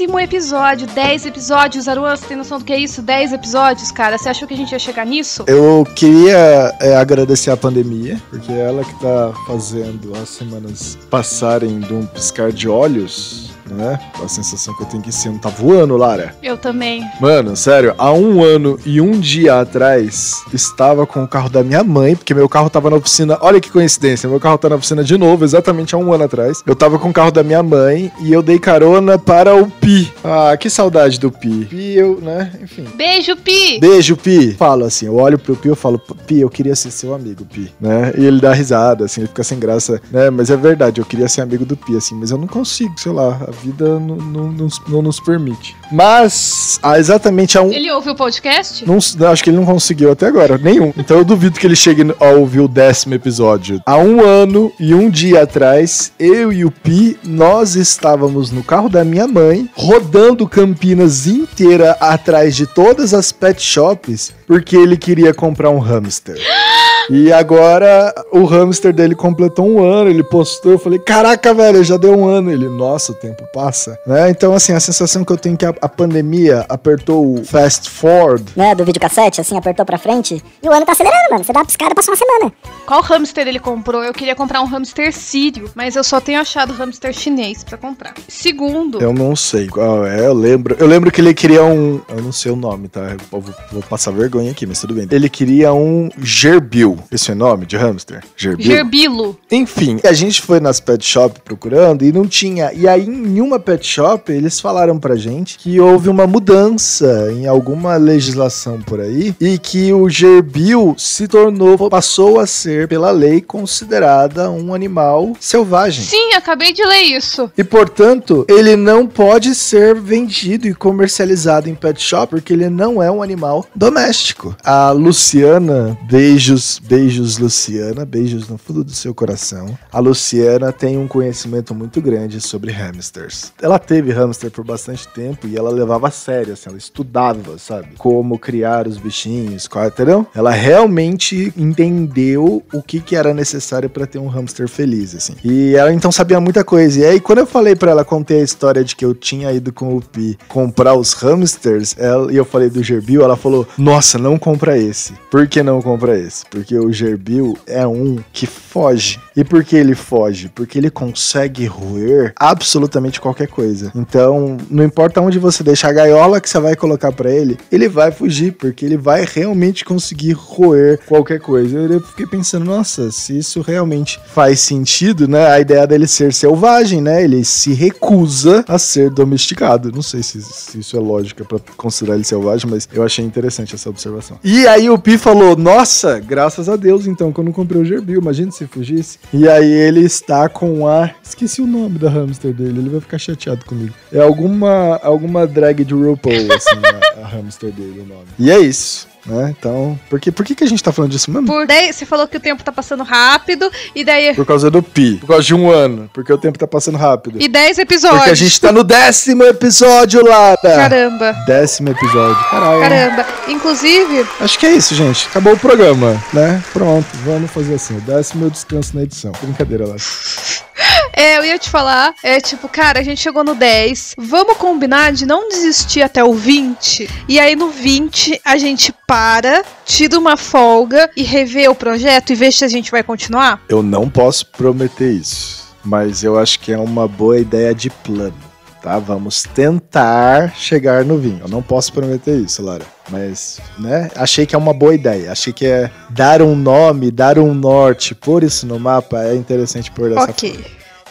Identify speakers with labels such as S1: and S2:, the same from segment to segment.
S1: décimo episódio. 10 episódios, Aruan, você tem noção do que é isso? 10 episódios, cara. Você achou que a gente ia chegar nisso?
S2: Eu queria é, agradecer a pandemia, porque é ela que tá fazendo as semanas passarem de um piscar de olhos né? A sensação que eu tenho que esse ano tá voando, Lara.
S1: Eu também.
S2: Mano, sério, há um ano e um dia atrás, estava com o carro da minha mãe, porque meu carro tava na oficina. Olha que coincidência, meu carro tá na oficina de novo, exatamente há um ano atrás. Eu tava com o carro da minha mãe e eu dei carona para o Pi. Ah, que saudade do Pi. Pi, eu, né? Enfim.
S1: Beijo, Pi!
S2: Beijo, Pi. Falo assim, eu olho pro Pi, eu falo, Pi, eu queria ser seu amigo, Pi, né? E ele dá risada, assim, ele fica sem graça, né? Mas é verdade, eu queria ser amigo do Pi, assim, mas eu não consigo, sei lá, a vida não, não, não, não nos permite. Mas, há exatamente há um.
S1: Ele ouve o podcast?
S2: Não, acho que ele não conseguiu até agora, nenhum. Então eu duvido que ele chegue a ouvir o décimo episódio. Há um ano e um dia atrás, eu e o Pi, nós estávamos no carro da minha mãe, rodando Campinas inteira atrás de todas as pet shops, porque ele queria comprar um hamster. E agora o hamster dele completou um ano, ele postou, eu falei, caraca, velho, já deu um ano. Ele, nossa, o tempo passa, né? Então, assim, a sensação que eu tenho é que a, a pandemia apertou o fast forward.
S3: Né, do videocassete, assim, apertou pra frente. E o ano tá acelerando, mano. Você dá uma piscada, passa uma semana.
S1: Qual hamster ele comprou? Eu queria comprar um hamster sírio, mas eu só tenho achado hamster chinês pra comprar. Segundo...
S2: Eu não sei qual é, eu lembro. Eu lembro que ele queria um... Eu não sei o nome, tá? Eu vou, vou passar vergonha aqui, mas tudo bem. Ele queria um gerbil. Esse é o nome de hamster?
S1: Gerbil? Gerbilo.
S2: Enfim, a gente foi nas pet shop procurando e não tinha. E aí, em uma pet shop, eles falaram pra gente que houve uma mudança em alguma legislação por aí e que o gerbil se tornou, passou a ser, pela lei, considerada um animal selvagem.
S1: Sim, acabei de ler isso.
S2: E, portanto, ele não pode ser vendido e comercializado em pet shop porque ele não é um animal doméstico. A Luciana, beijos, beijos, Luciana, beijos no fundo do seu coração. A Luciana tem um conhecimento muito grande sobre hamsters. Ela teve hamster por bastante tempo e ela levava a sério, assim, ela estudava, sabe? Como criar os bichinhos, qual, entendeu? Ela realmente entendeu o que, que era necessário para ter um hamster feliz, assim. E ela então sabia muita coisa. E aí, quando eu falei para ela, contei a história de que eu tinha ido com o Pi comprar os hamsters, ela, e eu falei do Gerbil, ela falou: Nossa, não compra esse. Por que não compra esse? Porque o Gerbil é um que foge. E por que ele foge? Porque ele consegue roer absolutamente qualquer coisa. Então, não importa onde você deixar a gaiola que você vai colocar para ele, ele vai fugir, porque ele vai realmente conseguir roer qualquer coisa. Eu fiquei pensando, nossa, se isso realmente faz sentido, né? A ideia dele ser selvagem, né? Ele se recusa a ser domesticado. Não sei se, se isso é lógica para considerar ele selvagem, mas eu achei interessante essa observação. E aí o Pi falou: Nossa, graças a Deus, então, que eu não comprei o Gerbil. Imagina se fugisse. E aí ele está com a. Esqueci o nome da hamster dele, ele vai ficar chateado comigo. É alguma, alguma drag de RuPaul, assim, a, a hamster dele, o nome. E é isso né? Então, por que, por que, que a gente tá falando disso mesmo?
S1: Por daí, você falou que o tempo tá passando rápido, e daí.
S2: Por causa do Pi. Por causa de um ano. Porque o tempo tá passando rápido.
S1: E 10 episódios.
S2: Porque a gente tá no décimo episódio, Lara.
S1: Caramba.
S2: Décimo episódio. Caralho.
S1: Caramba. Inclusive.
S2: Acho que é isso, gente. Acabou o programa, né? Pronto. Vamos fazer assim. Décimo eu descanso na edição. Brincadeira, Lara.
S1: É, eu ia te falar, é tipo, cara, a gente chegou no 10, vamos combinar de não desistir até o 20, e aí no 20 a gente para, tira uma folga e revê o projeto e vê se a gente vai continuar?
S2: Eu não posso prometer isso, mas eu acho que é uma boa ideia de plano. Tá, vamos tentar chegar no vinho. Eu não posso prometer isso, Lara. Mas, né? Achei que é uma boa ideia. Achei que é dar um nome, dar um norte, pôr isso no mapa é interessante por dessa
S1: Ok. Forma.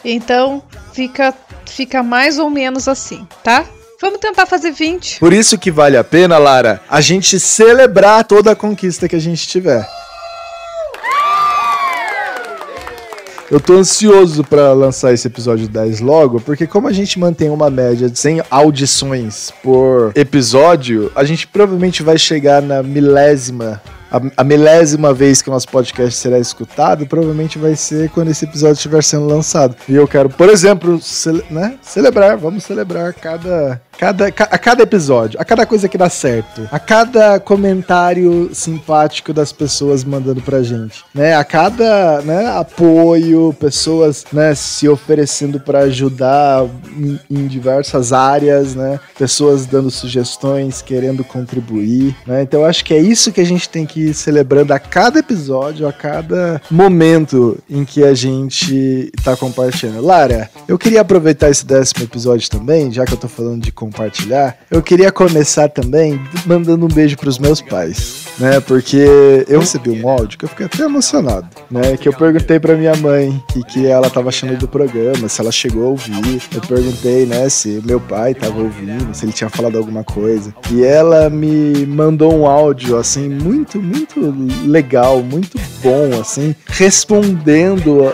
S1: Então, fica, fica mais ou menos assim, tá? Vamos tentar fazer 20.
S2: Por isso que vale a pena, Lara, a gente celebrar toda a conquista que a gente tiver. Eu tô ansioso para lançar esse episódio 10 logo, porque como a gente mantém uma média de 100 audições por episódio, a gente provavelmente vai chegar na milésima a, milésima vez que o nosso podcast será escutado, provavelmente vai ser quando esse episódio estiver sendo lançado. E eu quero, por exemplo, cele, né, celebrar, vamos celebrar cada Cada, a cada episódio, a cada coisa que dá certo, a cada comentário simpático das pessoas mandando pra gente, né? A cada né, apoio, pessoas né, se oferecendo para ajudar em, em, diversas áreas, né? Pessoas dando sugestões, querendo contribuir, né? Então acho que é isso que a gente tem que ir celebrando a cada episódio, a cada momento em que a gente tá compartilhando. Lara, eu queria aproveitar esse décimo episódio também, já que eu tô falando de compartilhar, eu queria começar também mandando um beijo pros meus pais, né? Porque eu recebi um áudio que eu fiquei até emocionado, né? Que eu perguntei pra minha mãe o que, que ela tava achando do programa, se ela chegou a ouvir. Eu perguntei, né, se meu pai tava ouvindo, se ele tinha falado alguma coisa. E ela me mandou um áudio, assim, muito, muito legal, muito bom, assim, respondendo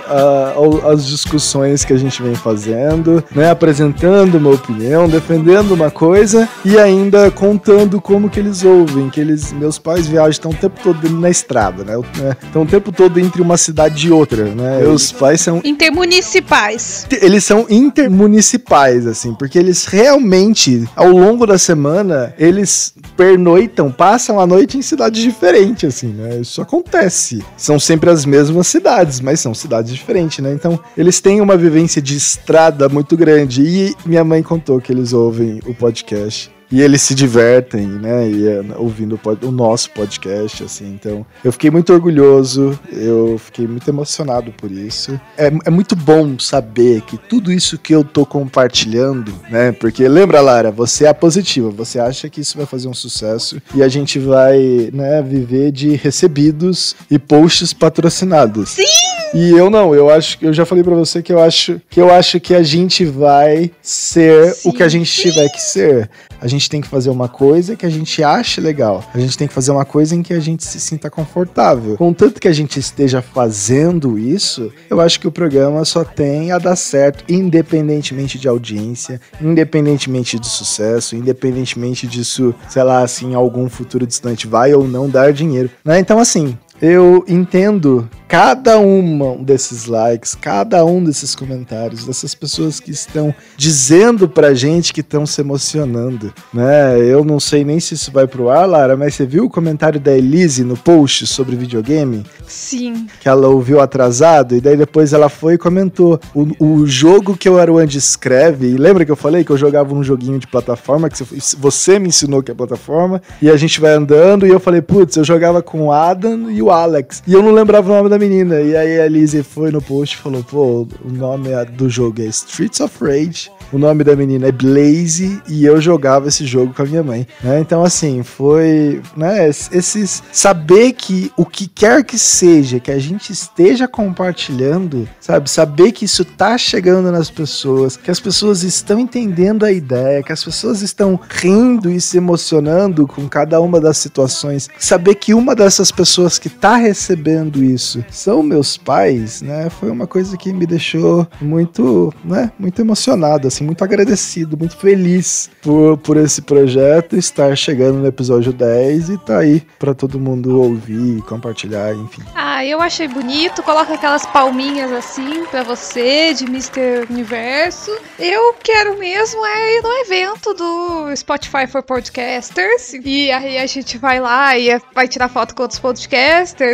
S2: às discussões que a gente vem fazendo, né? Apresentando uma opinião, defendendo uma coisa e ainda contando como que eles ouvem, que eles, meus pais viajam, estão o tempo todo na estrada, né? Estão o tempo todo entre uma cidade e outra, né? Meus pais são
S1: intermunicipais.
S2: Eles são intermunicipais, assim, porque eles realmente, ao longo da semana, eles pernoitam, passam a noite em cidades diferentes, assim, né? Isso acontece. São sempre as mesmas cidades, mas são cidades diferentes, né? Então, eles têm uma vivência de estrada muito grande. E minha mãe contou que eles ouvem o podcast e eles se divertem, né? E, é, ouvindo o, o, nosso podcast, assim. Então, eu fiquei muito orgulhoso, eu fiquei muito emocionado por isso. É, é muito bom saber que tudo isso que eu tô compartilhando, né? Porque lembra, Lara, você é positiva, você acha que isso vai fazer um sucesso e a gente vai, né, viver de recebidos e posts patrocinados.
S1: Sim!
S2: E eu não, eu acho que eu já falei para você que eu acho que eu acho que a gente vai ser sim, o que a gente tiver que ser. A gente tem que fazer uma coisa que a gente ache legal. A gente tem que fazer uma coisa em que a gente se sinta confortável. Contanto que a gente esteja fazendo isso, eu acho que o programa só tem a dar certo, independentemente de audiência, independentemente de sucesso, independentemente disso, sei lá, assim, em algum futuro distante vai ou não dar dinheiro. Né? Então, assim, eu entendo cada um desses likes, cada um desses comentários, dessas pessoas que estão dizendo pra gente que estão se emocionando, né? Eu não sei nem se isso vai pro ar, Lara, mas você viu o comentário da Elise no post sobre videogame?
S1: Sim.
S2: Que ela ouviu atrasado e daí depois ela foi e comentou o, o jogo que o Aruand escreve, e lembra que eu falei que eu jogava um joguinho de plataforma, que você me ensinou que é plataforma, e a gente vai andando e eu falei, putz, eu jogava com o Adam e o Alex, e eu não lembrava o nome da menina. E aí a Lizzie foi no post e falou: pô, o nome do jogo é Streets of Rage. O nome da menina é Blaze e eu jogava esse jogo com a minha mãe. Né? Então, assim, foi. Né, esses. Saber que o que quer que seja que a gente esteja compartilhando, sabe? Saber que isso tá chegando nas pessoas, que as pessoas estão entendendo a ideia, que as pessoas estão rindo e se emocionando com cada uma das situações. Saber que uma dessas pessoas que tá recebendo isso são meus pais, né? Foi uma coisa que me deixou muito, né? Muito emocionado, assim, muito agradecido, muito feliz por, por esse projeto estar chegando no episódio 10 e tá aí para todo mundo ouvir, compartilhar, enfim.
S1: Ah, eu achei bonito. Coloca aquelas palminhas assim para você de Mr. Universo. Eu quero mesmo é ir no evento do Spotify for Podcasters e aí a gente vai lá e vai tirar foto com outros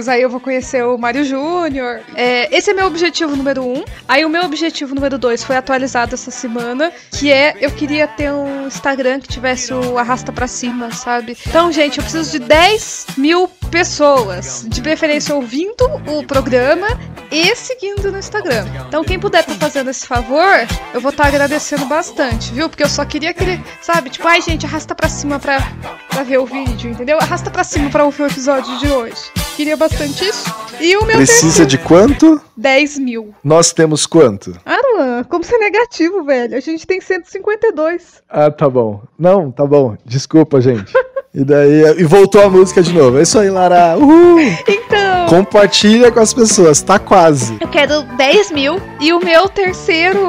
S1: Aí eu vou conhecer o Mário Júnior. É, esse é meu objetivo número um. Aí o meu objetivo número dois foi atualizado essa semana, que é eu queria ter um Instagram que tivesse o arrasta para cima, sabe? Então, gente, eu preciso de 10 mil pessoas, de preferência ouvindo o programa e seguindo no Instagram. Então, quem puder tá fazendo esse favor, eu vou estar tá agradecendo bastante, viu? Porque eu só queria aquele, sabe? Tipo, ai, gente, arrasta pra cima pra, pra ver o vídeo, entendeu? Arrasta pra cima pra ouvir o episódio de hoje. Queria bastante isso. E o meu
S2: Precisa terceiro, de quanto?
S1: 10 mil.
S2: Nós temos quanto?
S1: Arlan, como ser negativo, velho? A gente tem 152.
S2: Ah, tá bom. Não, tá bom. Desculpa, gente. E daí. E voltou a música de novo. É isso aí, Lara. Uhul!
S1: Então.
S2: Compartilha com as pessoas, tá quase.
S1: Eu quero 10 mil. E o meu terceiro.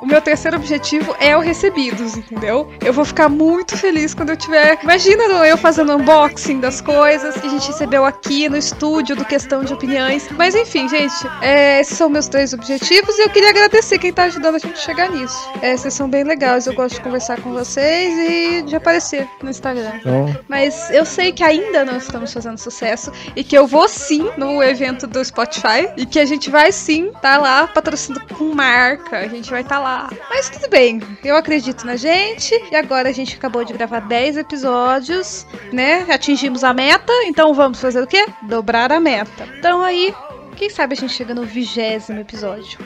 S1: O meu terceiro objetivo é o recebidos, entendeu? Eu vou ficar muito feliz quando eu tiver. Imagina eu fazendo unboxing das coisas que a gente recebeu aqui no estúdio do Questão de Opiniões. Mas enfim, gente, é, esses são meus três objetivos e eu queria agradecer quem tá ajudando a gente a chegar nisso. É, vocês são bem legais, eu gosto de conversar com vocês e de aparecer no Instagram.
S2: Então,
S1: Mas eu sei que ainda não estamos fazendo sucesso e que eu vou sim no evento do Spotify e que a gente vai sim tá lá patrocinando com marca. A gente vai estar tá lá. Mas tudo bem, eu acredito na gente e agora a gente acabou de gravar 10 episódios, né? Atingimos a meta, então vamos fazer o quê? Dobrar a meta. Então aí quem sabe a gente chega no vigésimo episódio.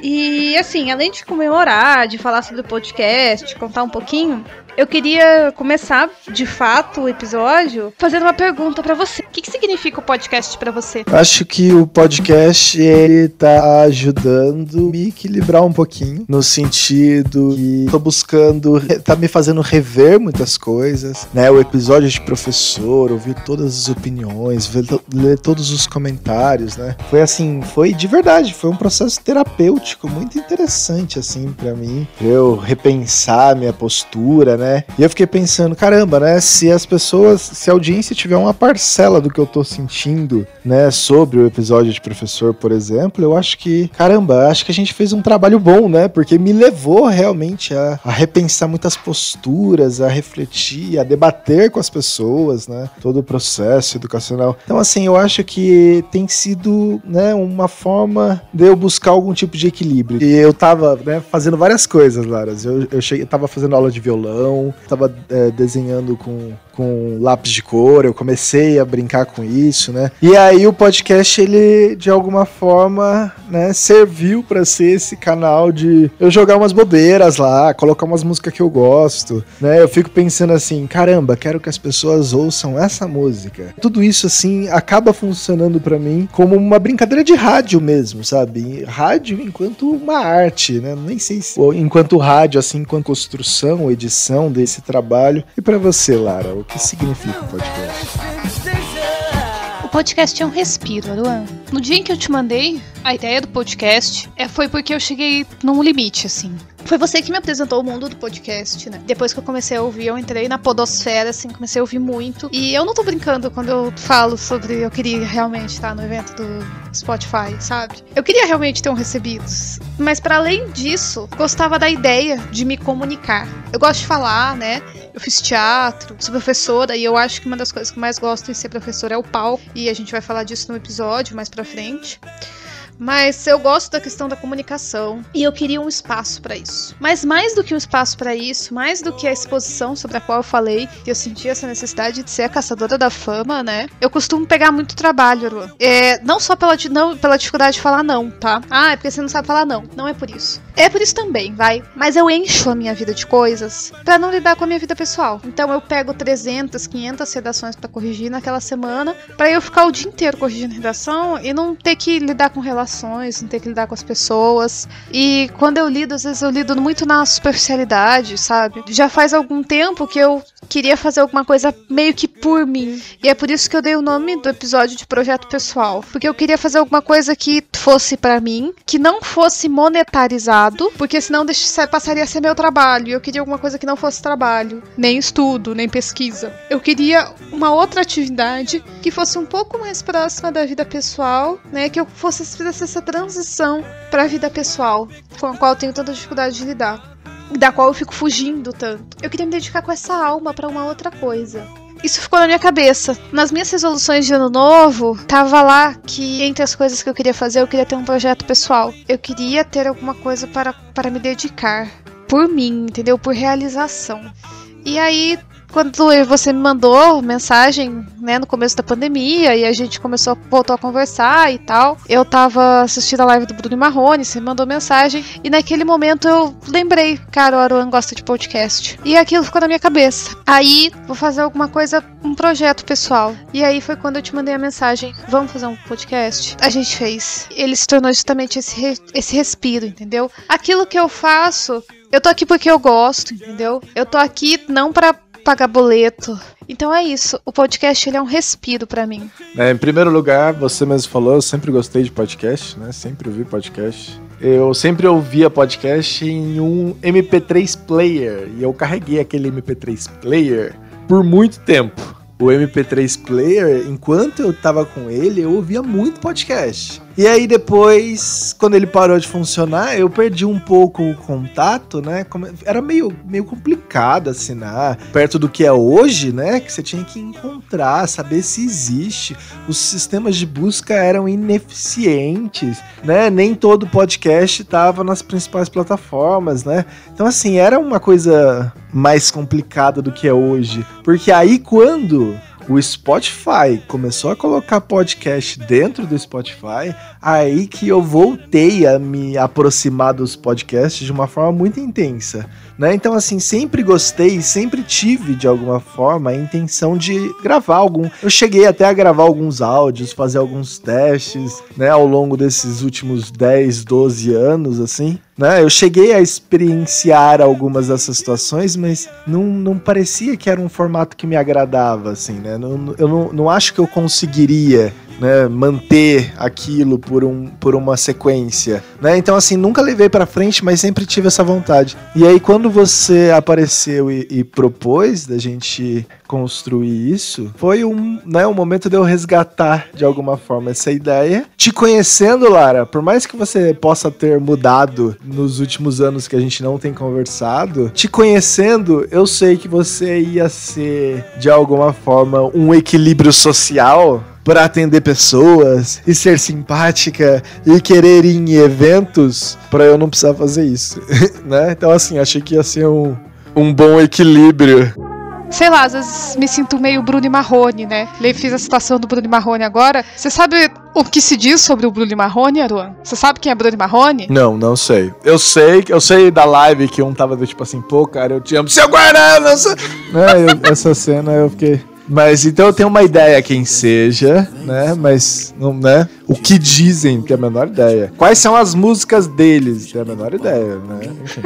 S1: E assim, além de comemorar, de falar sobre o podcast, contar um pouquinho, eu queria começar, de fato, o episódio fazendo uma pergunta para você. O que, que significa o podcast para você?
S2: acho que o podcast ele tá ajudando me equilibrar um pouquinho no sentido que tô buscando, tá me fazendo rever muitas coisas, né? O episódio de professor, ouvir todas as opiniões, ver, ler todos os comentários, né? Foi assim, foi de verdade, foi um processo terapêutico muito interessante assim para mim, eu repensar minha postura, né? E eu fiquei pensando, caramba, né? Se as pessoas, se a audiência tiver uma parcela do que eu tô sentindo, né, sobre o episódio de professor, por exemplo, eu acho que, caramba, acho que a gente fez um trabalho bom, né? Porque me levou realmente a, a repensar muitas posturas, a refletir, a debater com as pessoas, né? Todo o processo educacional. Então, assim, eu acho que tem sido, né, uma forma de eu buscar algum tipo de equilíbrio. E eu tava, né, fazendo várias coisas, Laras. Eu, eu, cheguei, eu tava fazendo aula de violão, tava é, desenhando com, com lápis de cor, eu comecei a brincar com isso, né? E aí o podcast, ele, de alguma forma, né, serviu para ser esse canal de eu jogar umas bobeiras lá, colocar umas músicas que eu gosto, né? Eu fico pensando assim, caramba, quero que as pessoas ouçam essa música. Tudo isso, assim, acaba funcionando para mim como uma brincadeira de rádio mesmo, sabe? Rádio enquanto uma arte, né? Nem sei se enquanto rádio, assim, enquanto construção, edição desse trabalho. E para você, Lara, o que significa o podcast?
S1: O podcast é um respiro, Aruan. No dia em que eu te mandei a ideia do podcast, é, foi porque eu cheguei num limite, assim. Foi você que me apresentou o mundo do podcast, né? Depois que eu comecei a ouvir, eu entrei na podosfera, assim, comecei a ouvir muito. E eu não tô brincando quando eu falo sobre eu queria realmente estar no evento do Spotify, sabe? Eu queria realmente ter um recebidos. Mas para além disso, gostava da ideia de me comunicar. Eu gosto de falar, né? Eu fiz teatro, sou professora e eu acho que uma das coisas que mais gosto em ser professora é o palco. E a gente vai falar disso no episódio mais pra frente. Mas eu gosto da questão da comunicação e eu queria um espaço para isso. Mas mais do que um espaço para isso, mais do que a exposição sobre a qual eu falei, que eu senti essa necessidade de ser a caçadora da fama, né? Eu costumo pegar muito trabalho, Luan. É, não só pela, não, pela dificuldade de falar não, tá? Ah, é porque você não sabe falar não. Não é por isso. É por isso também, vai. Mas eu encho a minha vida de coisas para não lidar com a minha vida pessoal. Então eu pego 300, 500 redações para corrigir naquela semana, para eu ficar o dia inteiro corrigindo redação e não ter que lidar com relações relações, não ter que lidar com as pessoas. E quando eu lido, às vezes eu lido muito na superficialidade, sabe? Já faz algum tempo que eu queria fazer alguma coisa meio que por mim. E é por isso que eu dei o nome do episódio de projeto pessoal, porque eu queria fazer alguma coisa que fosse para mim, que não fosse monetarizado, porque senão passaria a ser meu trabalho. Eu queria alguma coisa que não fosse trabalho, nem estudo, nem pesquisa. Eu queria uma outra atividade que fosse um pouco mais próxima da vida pessoal, né, que eu fosse fizesse essa transição para a vida pessoal, com a qual eu tenho tanta dificuldade de lidar, da qual eu fico fugindo tanto. Eu queria me dedicar com essa alma para uma outra coisa. Isso ficou na minha cabeça. Nas minhas resoluções de ano novo, tava lá que entre as coisas que eu queria fazer, eu queria ter um projeto pessoal. Eu queria ter alguma coisa para, para me dedicar. Por mim, entendeu? Por realização. E aí quando você me mandou mensagem, né, no começo da pandemia, e a gente começou, voltou a conversar e tal, eu tava assistindo a live do Bruno Marrone, você me mandou mensagem, e naquele momento eu lembrei, cara, o Aruan gosta de podcast. E aquilo ficou na minha cabeça. Aí, vou fazer alguma coisa, um projeto pessoal. E aí foi quando eu te mandei a mensagem, vamos fazer um podcast? A gente fez. Ele se tornou justamente esse, re esse respiro, entendeu? Aquilo que eu faço eu tô aqui porque eu gosto, entendeu? Eu tô aqui não para pagar boleto. Então é isso. O podcast ele é um respiro para mim.
S2: É, em primeiro lugar, você mesmo falou, eu sempre gostei de podcast, né? Sempre ouvi podcast. Eu sempre ouvia podcast em um MP3 player e eu carreguei aquele MP3 player por muito tempo. O MP3 player, enquanto eu tava com ele, eu ouvia muito podcast. E aí depois, quando ele parou de funcionar, eu perdi um pouco o contato, né? Era meio, meio complicado assinar. Perto do que é hoje, né? Que você tinha que encontrar, saber se existe. Os sistemas de busca eram ineficientes, né? Nem todo podcast estava nas principais plataformas, né? Então, assim, era uma coisa mais complicada do que é hoje. Porque aí quando o Spotify começou a colocar podcast dentro do Spotify, aí que eu voltei a me aproximar dos podcasts de uma forma muito intensa. Né? Então, assim, sempre gostei, sempre tive de alguma forma a intenção de gravar algum. Eu cheguei até a gravar alguns áudios, fazer alguns testes, né, ao longo desses últimos 10, 12 anos, assim. Né? Eu cheguei a experienciar algumas dessas situações, mas não, não parecia que era um formato que me agradava, assim, né? Não, eu não, não acho que eu conseguiria né, manter aquilo por, um, por uma sequência, né? Então assim, nunca levei para frente, mas sempre tive essa vontade. E aí quando você apareceu e, e propôs da gente construir isso, foi um, né, um momento de eu resgatar de alguma forma essa ideia. Te conhecendo, Lara, por mais que você possa ter mudado nos últimos anos que a gente não tem conversado, te conhecendo, eu sei que você ia ser de alguma forma um equilíbrio social para atender pessoas e ser simpática e querer ir em eventos para eu não precisar fazer isso, né? Então assim, achei que ia ser um, um bom equilíbrio.
S1: Sei lá, às vezes me sinto meio Bruno Marrone, né? Ele fiz a situação do Bruno Marrone agora. Você sabe o que se diz sobre o Bruno Marrone, Aruan? Você sabe quem é Bruno Marrone?
S2: Não, não sei. Eu sei, eu sei da live que um tava do tipo assim, pô, cara, eu te amo, seu guarda, né, eu, essa cena eu fiquei mas então eu tenho uma ideia quem seja, né? Mas não, né? O que dizem, que é a menor ideia. Quais são as músicas deles? Tem a menor ideia, né? Enfim.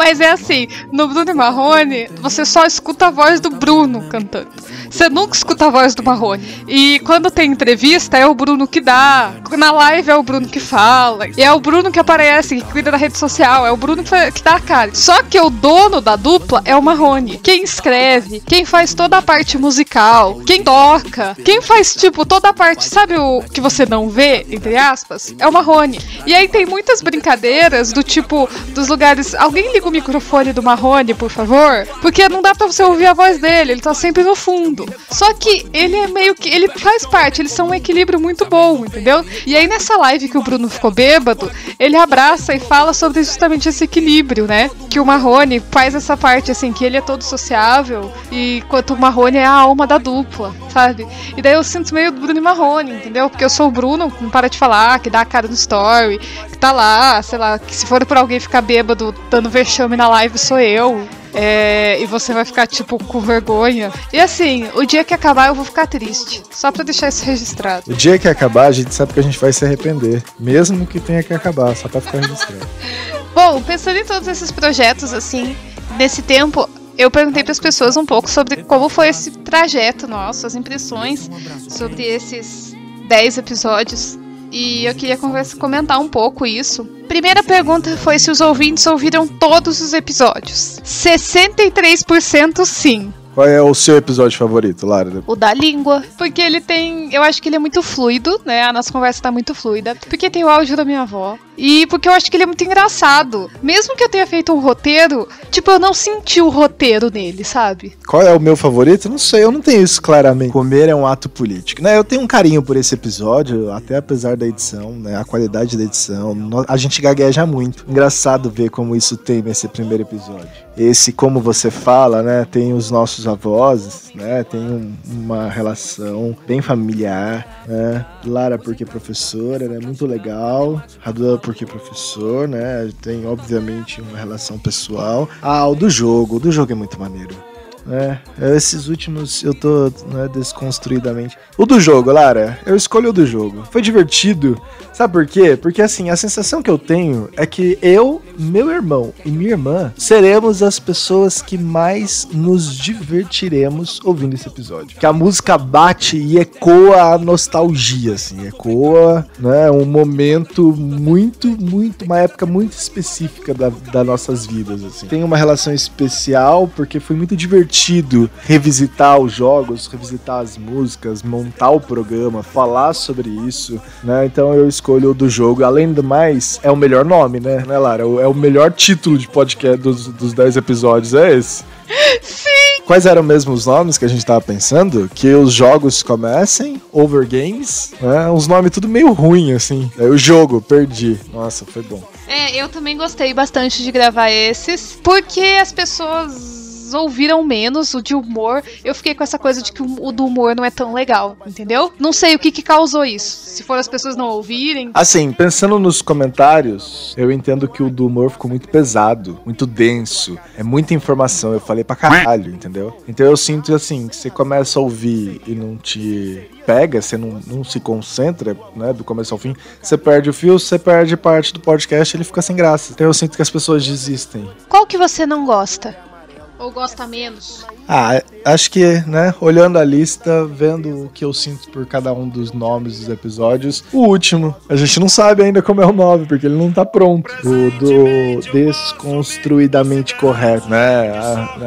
S1: Mas é assim, no Bruno e Marrone, você só escuta a voz do Bruno cantando. Você nunca escuta a voz do Marrone. E quando tem entrevista, é o Bruno que dá. Na live é o Bruno que fala. E é o Bruno que aparece, que cuida da rede social. É o Bruno que dá a cara. Só que o dono da dupla é o Marrone. Quem escreve, quem faz toda a parte musical, quem toca, quem faz, tipo, toda a parte, sabe o que você não vê, entre aspas? É o Marrone. E aí tem muitas brincadeiras do tipo, dos lugares. Alguém liga o microfone do Marrone, por favor? Porque não dá pra você ouvir a voz dele, ele tá sempre no fundo. Só que ele é meio que. Ele faz parte, eles são um equilíbrio muito bom, entendeu? E aí nessa live que o Bruno ficou bêbado, ele abraça e fala sobre justamente esse equilíbrio, né? Que o Marrone faz essa parte, assim, que ele é todo sociável, e enquanto o Marrone é a alma da dupla, sabe? E daí eu sinto meio Bruno e Marrone, entendeu? Porque eu sou o Bruno, não para de falar, que dá a cara no story, que tá lá, sei lá, que se for por alguém ficar bêbado dando vexame na live, sou eu. É, e você vai ficar, tipo, com vergonha. E assim, o dia que acabar eu vou ficar triste. Só pra deixar isso registrado.
S2: O dia que acabar, a gente sabe que a gente vai se arrepender. Mesmo que tenha que acabar, só pra ficar registrado.
S1: Bom, pensando em todos esses projetos, assim, nesse tempo, eu perguntei para as pessoas um pouco sobre como foi esse trajeto nosso, as impressões sobre esses 10 episódios e eu queria comentar um pouco isso. Primeira pergunta foi se os ouvintes ouviram todos os episódios. 63% sim.
S2: Qual é o seu episódio favorito, Lara?
S1: O da língua. Porque ele tem. Eu acho que ele é muito fluido, né? A nossa conversa tá muito fluida. Porque tem o áudio da minha avó. E porque eu acho que ele é muito engraçado. Mesmo que eu tenha feito um roteiro, tipo, eu não senti o roteiro nele, sabe?
S2: Qual é o meu favorito? Não sei, eu não tenho isso claramente. Comer é um ato político. Né? Eu tenho um carinho por esse episódio, até apesar da edição, né? A qualidade da edição. A gente gagueja muito. Engraçado ver como isso tem nesse primeiro episódio. Esse, como você fala, né? Tem os nossos avós, né? Tem um, uma relação bem familiar, né? Lara porque professora, né? Muito legal. Raduan porque professor, né? Tem obviamente uma relação pessoal. Ah, o do jogo, o do jogo é muito maneiro. É, esses últimos eu tô né, desconstruidamente. O do jogo, Lara, eu escolhi o do jogo. Foi divertido. Sabe por quê? Porque assim, a sensação que eu tenho é que eu, meu irmão e minha irmã seremos as pessoas que mais nos divertiremos ouvindo esse episódio. Que a música bate e ecoa a nostalgia, assim, ecoa, né, um momento muito, muito, uma época muito específica da, das nossas vidas, assim. Tem uma relação especial porque foi muito divertido revisitar os jogos, revisitar as músicas, montar o programa, falar sobre isso, né? Então eu escolho o do jogo. Além do mais, é o melhor nome, né, né Lara? É o melhor título de podcast dos, dos 10 episódios, é esse.
S1: Sim!
S2: Quais eram mesmo os nomes que a gente tava pensando? Que os jogos comecem, Over Games, né? Uns nomes tudo meio ruim, assim. É o jogo, perdi. Nossa, foi bom.
S1: É, eu também gostei bastante de gravar esses, porque as pessoas ouviram menos o de humor. Eu fiquei com essa coisa de que o do humor não é tão legal, entendeu? Não sei o que, que causou isso. Se for as pessoas não ouvirem.
S2: Assim, pensando nos comentários, eu entendo que o do humor ficou muito pesado, muito denso. É muita informação. Eu falei pra caralho, entendeu? Então eu sinto assim, que você começa a ouvir e não te pega, você não, não se concentra, né, do começo ao fim, você perde o fio, você perde parte do podcast, ele fica sem graça. Então eu sinto que as pessoas desistem.
S1: Qual que você não gosta? Ou gosta menos?
S2: Ah, acho que, né, olhando a lista, vendo o que eu sinto por cada um dos nomes dos episódios, o último, a gente não sabe ainda como é o nome, porque ele não tá pronto. O do desconstruidamente correto, né?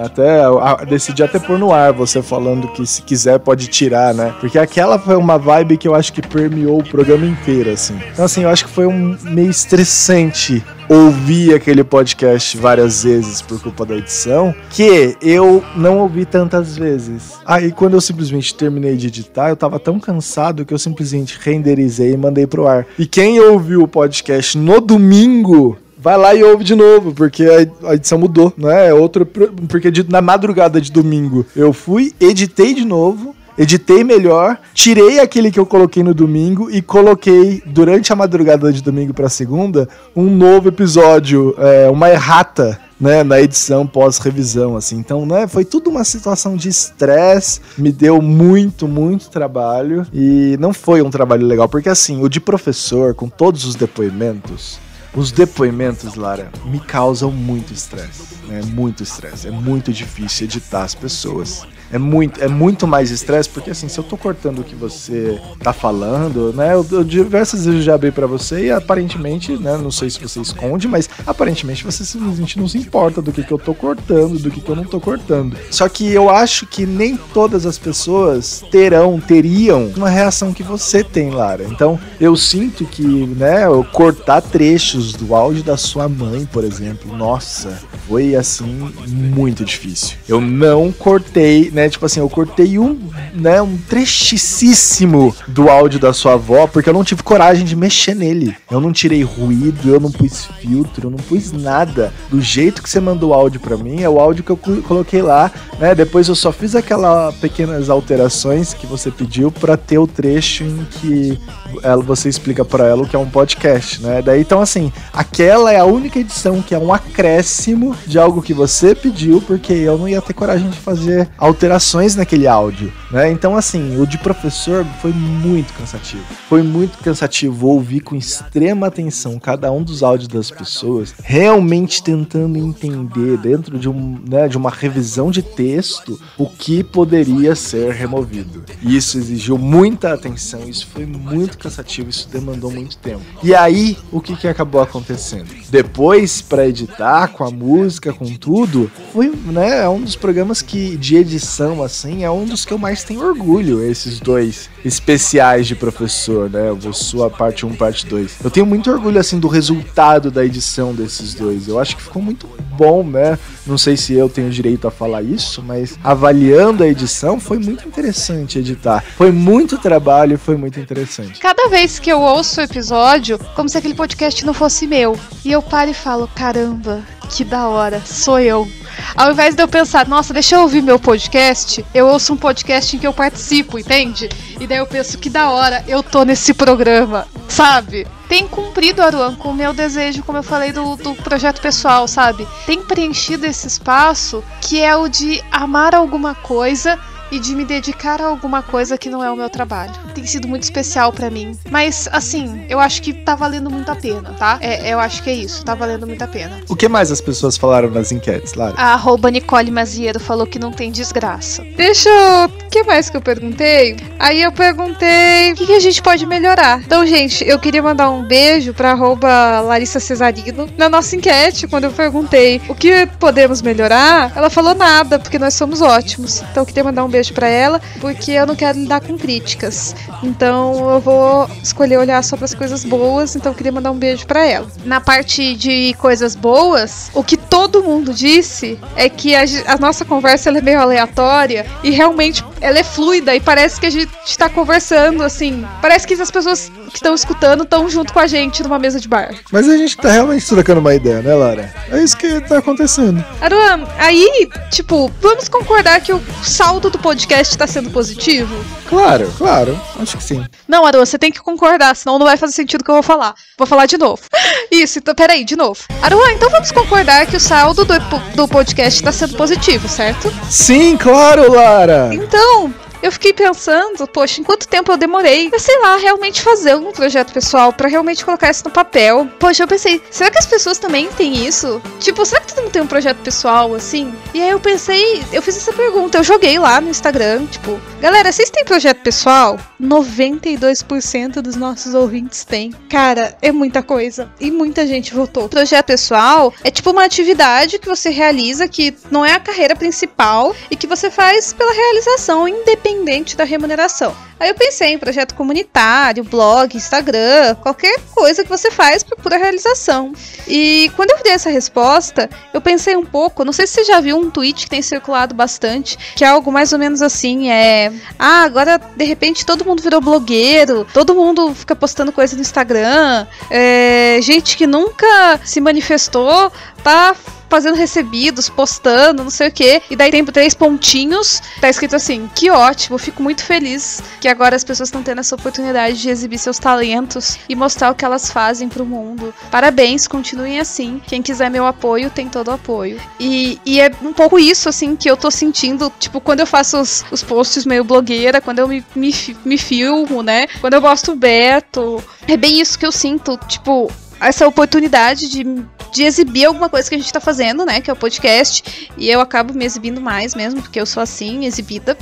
S2: Até decidi até pôr no ar você falando que se quiser pode tirar, né? Porque aquela foi uma vibe que eu acho que permeou o programa inteiro, assim. Então, assim, eu acho que foi um meio estressante ouvir aquele podcast várias vezes por culpa da edição, que eu não ouvi tantas vezes. Aí quando eu simplesmente terminei de editar, eu tava tão cansado que eu simplesmente renderizei e mandei pro ar. E quem ouviu o podcast no domingo vai lá e ouve de novo, porque a edição mudou, não é? outro porque na madrugada de domingo eu fui, editei de novo, editei melhor, tirei aquele que eu coloquei no domingo e coloquei durante a madrugada de domingo para segunda um novo episódio, é, uma errata. Né, na edição pós-revisão, assim. Então, né, foi tudo uma situação de estresse, me deu muito, muito trabalho e não foi um trabalho legal, porque assim, o de professor, com todos os depoimentos, os depoimentos, Lara, me causam muito estresse. Né? Muito estresse. É muito difícil editar as pessoas é muito, é muito mais estresse, porque assim, se eu tô cortando o que você tá falando, né? Eu, eu diversas vezes já abri para você e aparentemente, né? Não sei se você esconde, mas aparentemente você simplesmente não se importa do que, que eu tô cortando, do que, que eu não tô cortando. Só que eu acho que nem todas as pessoas terão, teriam uma reação que você tem, Lara. Então, eu sinto que, né, eu cortar trechos do áudio da sua mãe, por exemplo, nossa, foi assim muito difícil. Eu não cortei, né? Tipo assim, eu cortei um, né, um trechicíssimo do áudio da sua avó, porque eu não tive coragem de mexer nele. Eu não tirei ruído, eu não pus filtro, eu não pus nada. Do jeito que você mandou o áudio para mim, é o áudio que eu coloquei lá, né? Depois eu só fiz aquelas pequenas alterações que você pediu para ter o trecho em que ela, você explica para ela o que é um podcast, né? Daí então assim, aquela é a única edição que é um acréscimo de algo que você pediu, porque eu não ia ter coragem de fazer alterações naquele áudio, né? Então assim, o de professor foi muito cansativo. Foi muito cansativo ouvir com extrema atenção cada um dos áudios das pessoas, realmente tentando entender dentro de um, né, de uma revisão de texto o que poderia ser removido. E isso exigiu muita atenção, isso foi muito cansativo, isso demandou muito tempo. E aí, o que que acabou acontecendo? Depois para editar com a música, com tudo, foi, né, é um dos programas que de edição assim, é um dos que eu mais tenho orgulho, esses dois especiais de professor, né? O sua parte 1, parte 2. Eu tenho muito orgulho assim do resultado da edição desses dois. Eu acho que ficou muito bom, né? Não sei se eu tenho direito a falar isso, mas avaliando a edição, foi muito interessante editar. Foi muito trabalho, foi muito interessante.
S1: Cada vez que eu ouço o episódio, como se aquele podcast não fosse meu. E eu paro e falo: caramba, que da hora, sou eu. Ao invés de eu pensar, nossa, deixa eu ouvir meu podcast, eu ouço um podcast em que eu participo, entende? E daí eu penso que da hora eu tô nesse programa, sabe? tem cumprido, Aruan, com o meu desejo, como eu falei, do, do projeto pessoal, sabe? Tem preenchido esse espaço que é o de amar alguma coisa e de me dedicar a alguma coisa que não é o meu trabalho. Tem sido muito especial para mim. Mas, assim, eu acho que tá valendo muito a pena, tá? É, eu acho que é isso, tá valendo muito a pena.
S2: O que mais as pessoas falaram nas enquetes, Lara?
S1: A arroba Nicole Maziero falou que não tem desgraça. Deixa eu. O que mais que eu perguntei? Aí eu perguntei o que, que a gente pode melhorar. Então, gente, eu queria mandar um beijo pra arroba Larissa Cesarino. Na nossa enquete, quando eu perguntei o que podemos melhorar, ela falou nada, porque nós somos ótimos. Então eu queria mandar um beijo beijo para ela, porque eu não quero lidar com críticas. Então eu vou escolher olhar só para as coisas boas, então eu queria mandar um beijo para ela. Na parte de coisas boas, o que todo mundo disse é que a, a nossa conversa é meio aleatória e realmente ela é fluida e parece que a gente está conversando assim. Parece que as pessoas que estão escutando estão junto com a gente numa mesa de bar.
S2: Mas a gente tá realmente trocando uma ideia, né, Lara? É isso que tá acontecendo.
S1: Aruan, aí, tipo, vamos concordar que o saldo do podcast tá sendo positivo?
S2: Claro, claro. Acho que sim.
S1: Não, Aruan, você tem que concordar, senão não vai fazer sentido o que eu vou falar. Vou falar de novo. Isso, então, peraí, de novo. Aruan, então vamos concordar que o saldo do, do podcast tá sendo positivo, certo?
S2: Sim, claro, Lara!
S1: Então, eu fiquei pensando, poxa, em quanto tempo eu demorei pra, sei lá, realmente fazer um projeto pessoal, para realmente colocar isso no papel. Poxa, eu pensei, será que as pessoas também têm isso? Tipo, será que todo mundo tem um projeto pessoal, assim? E aí eu pensei, eu fiz essa pergunta, eu joguei lá no Instagram, tipo, galera, vocês têm projeto pessoal? 92% dos nossos ouvintes têm. Cara, é muita coisa. E muita gente votou. Projeto pessoal é tipo uma atividade que você realiza que não é a carreira principal e que você faz pela realização independente independente da remuneração. Aí eu pensei em projeto comunitário, blog, Instagram, qualquer coisa que você faz por pura realização. E quando eu vi essa resposta, eu pensei um pouco, não sei se você já viu um tweet que tem circulado bastante, que é algo mais ou menos assim, é, ah, agora de repente todo mundo virou blogueiro, todo mundo fica postando coisa no Instagram, é, gente que nunca se manifestou tá fazendo recebidos, postando, não sei o que. E daí tem três pontinhos, tá escrito assim: que ótimo, fico muito feliz que agora as pessoas estão tendo essa oportunidade de exibir seus talentos e mostrar o que elas fazem pro mundo. Parabéns, continuem assim. Quem quiser meu apoio, tem todo o apoio. E, e é um pouco isso, assim, que eu tô sentindo, tipo, quando eu faço os, os posts meio blogueira, quando eu me, me, me filmo, né? Quando eu gosto Beto. É bem isso que eu sinto, tipo, essa oportunidade de, de exibir alguma coisa que a gente tá fazendo, né? Que é o podcast. E eu acabo me exibindo mais mesmo, porque eu sou assim, exibida.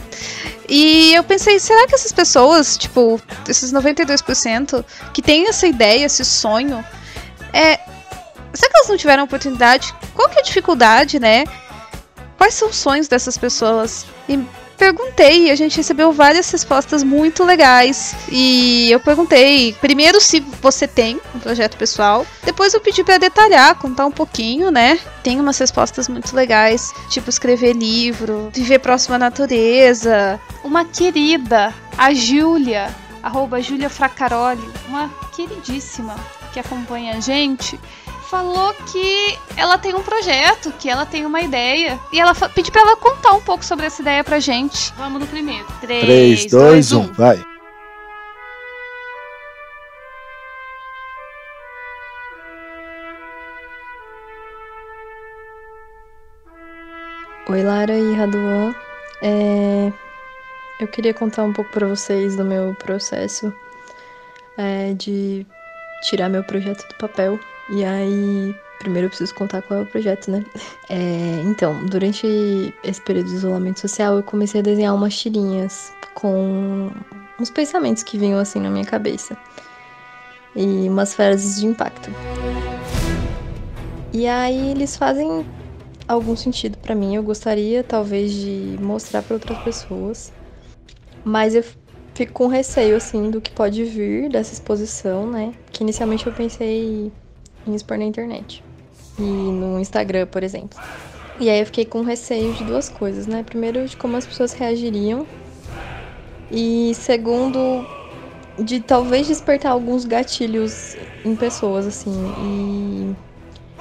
S1: E eu pensei, será que essas pessoas, tipo, esses 92% que têm essa ideia, esse sonho, é. Será que elas não tiveram oportunidade? Qual que é a dificuldade, né? Quais são os sonhos dessas pessoas? E perguntei a gente recebeu várias respostas muito legais. E eu perguntei, primeiro, se você tem um projeto pessoal. Depois eu pedi para detalhar, contar um pouquinho, né? Tem umas respostas muito legais, tipo escrever livro, viver próximo à natureza. Uma querida, a Júlia, arroba Júlia Fracaroli, uma queridíssima que acompanha a gente falou que ela tem um projeto, que ela tem uma ideia. E ela pediu pra ela contar um pouco sobre essa ideia pra gente. Vamos no primeiro.
S2: 3, 2, 1, vai.
S4: Oi, Lara e Raduan. É... Eu queria contar um pouco para vocês do meu processo é, de tirar meu projeto do papel. E aí, primeiro eu preciso contar qual é o projeto, né? É, então, durante esse período de isolamento social, eu comecei a desenhar umas tirinhas com uns pensamentos que vinham assim na minha cabeça. E umas frases de impacto. E aí eles fazem algum sentido para mim. Eu gostaria talvez de mostrar para outras pessoas. Mas eu fico com receio assim do que pode vir dessa exposição, né? Que inicialmente eu pensei em expor na internet. E no Instagram, por exemplo. E aí eu fiquei com receio de duas coisas, né? Primeiro, de como as pessoas reagiriam. E segundo, de talvez despertar alguns gatilhos em pessoas, assim. E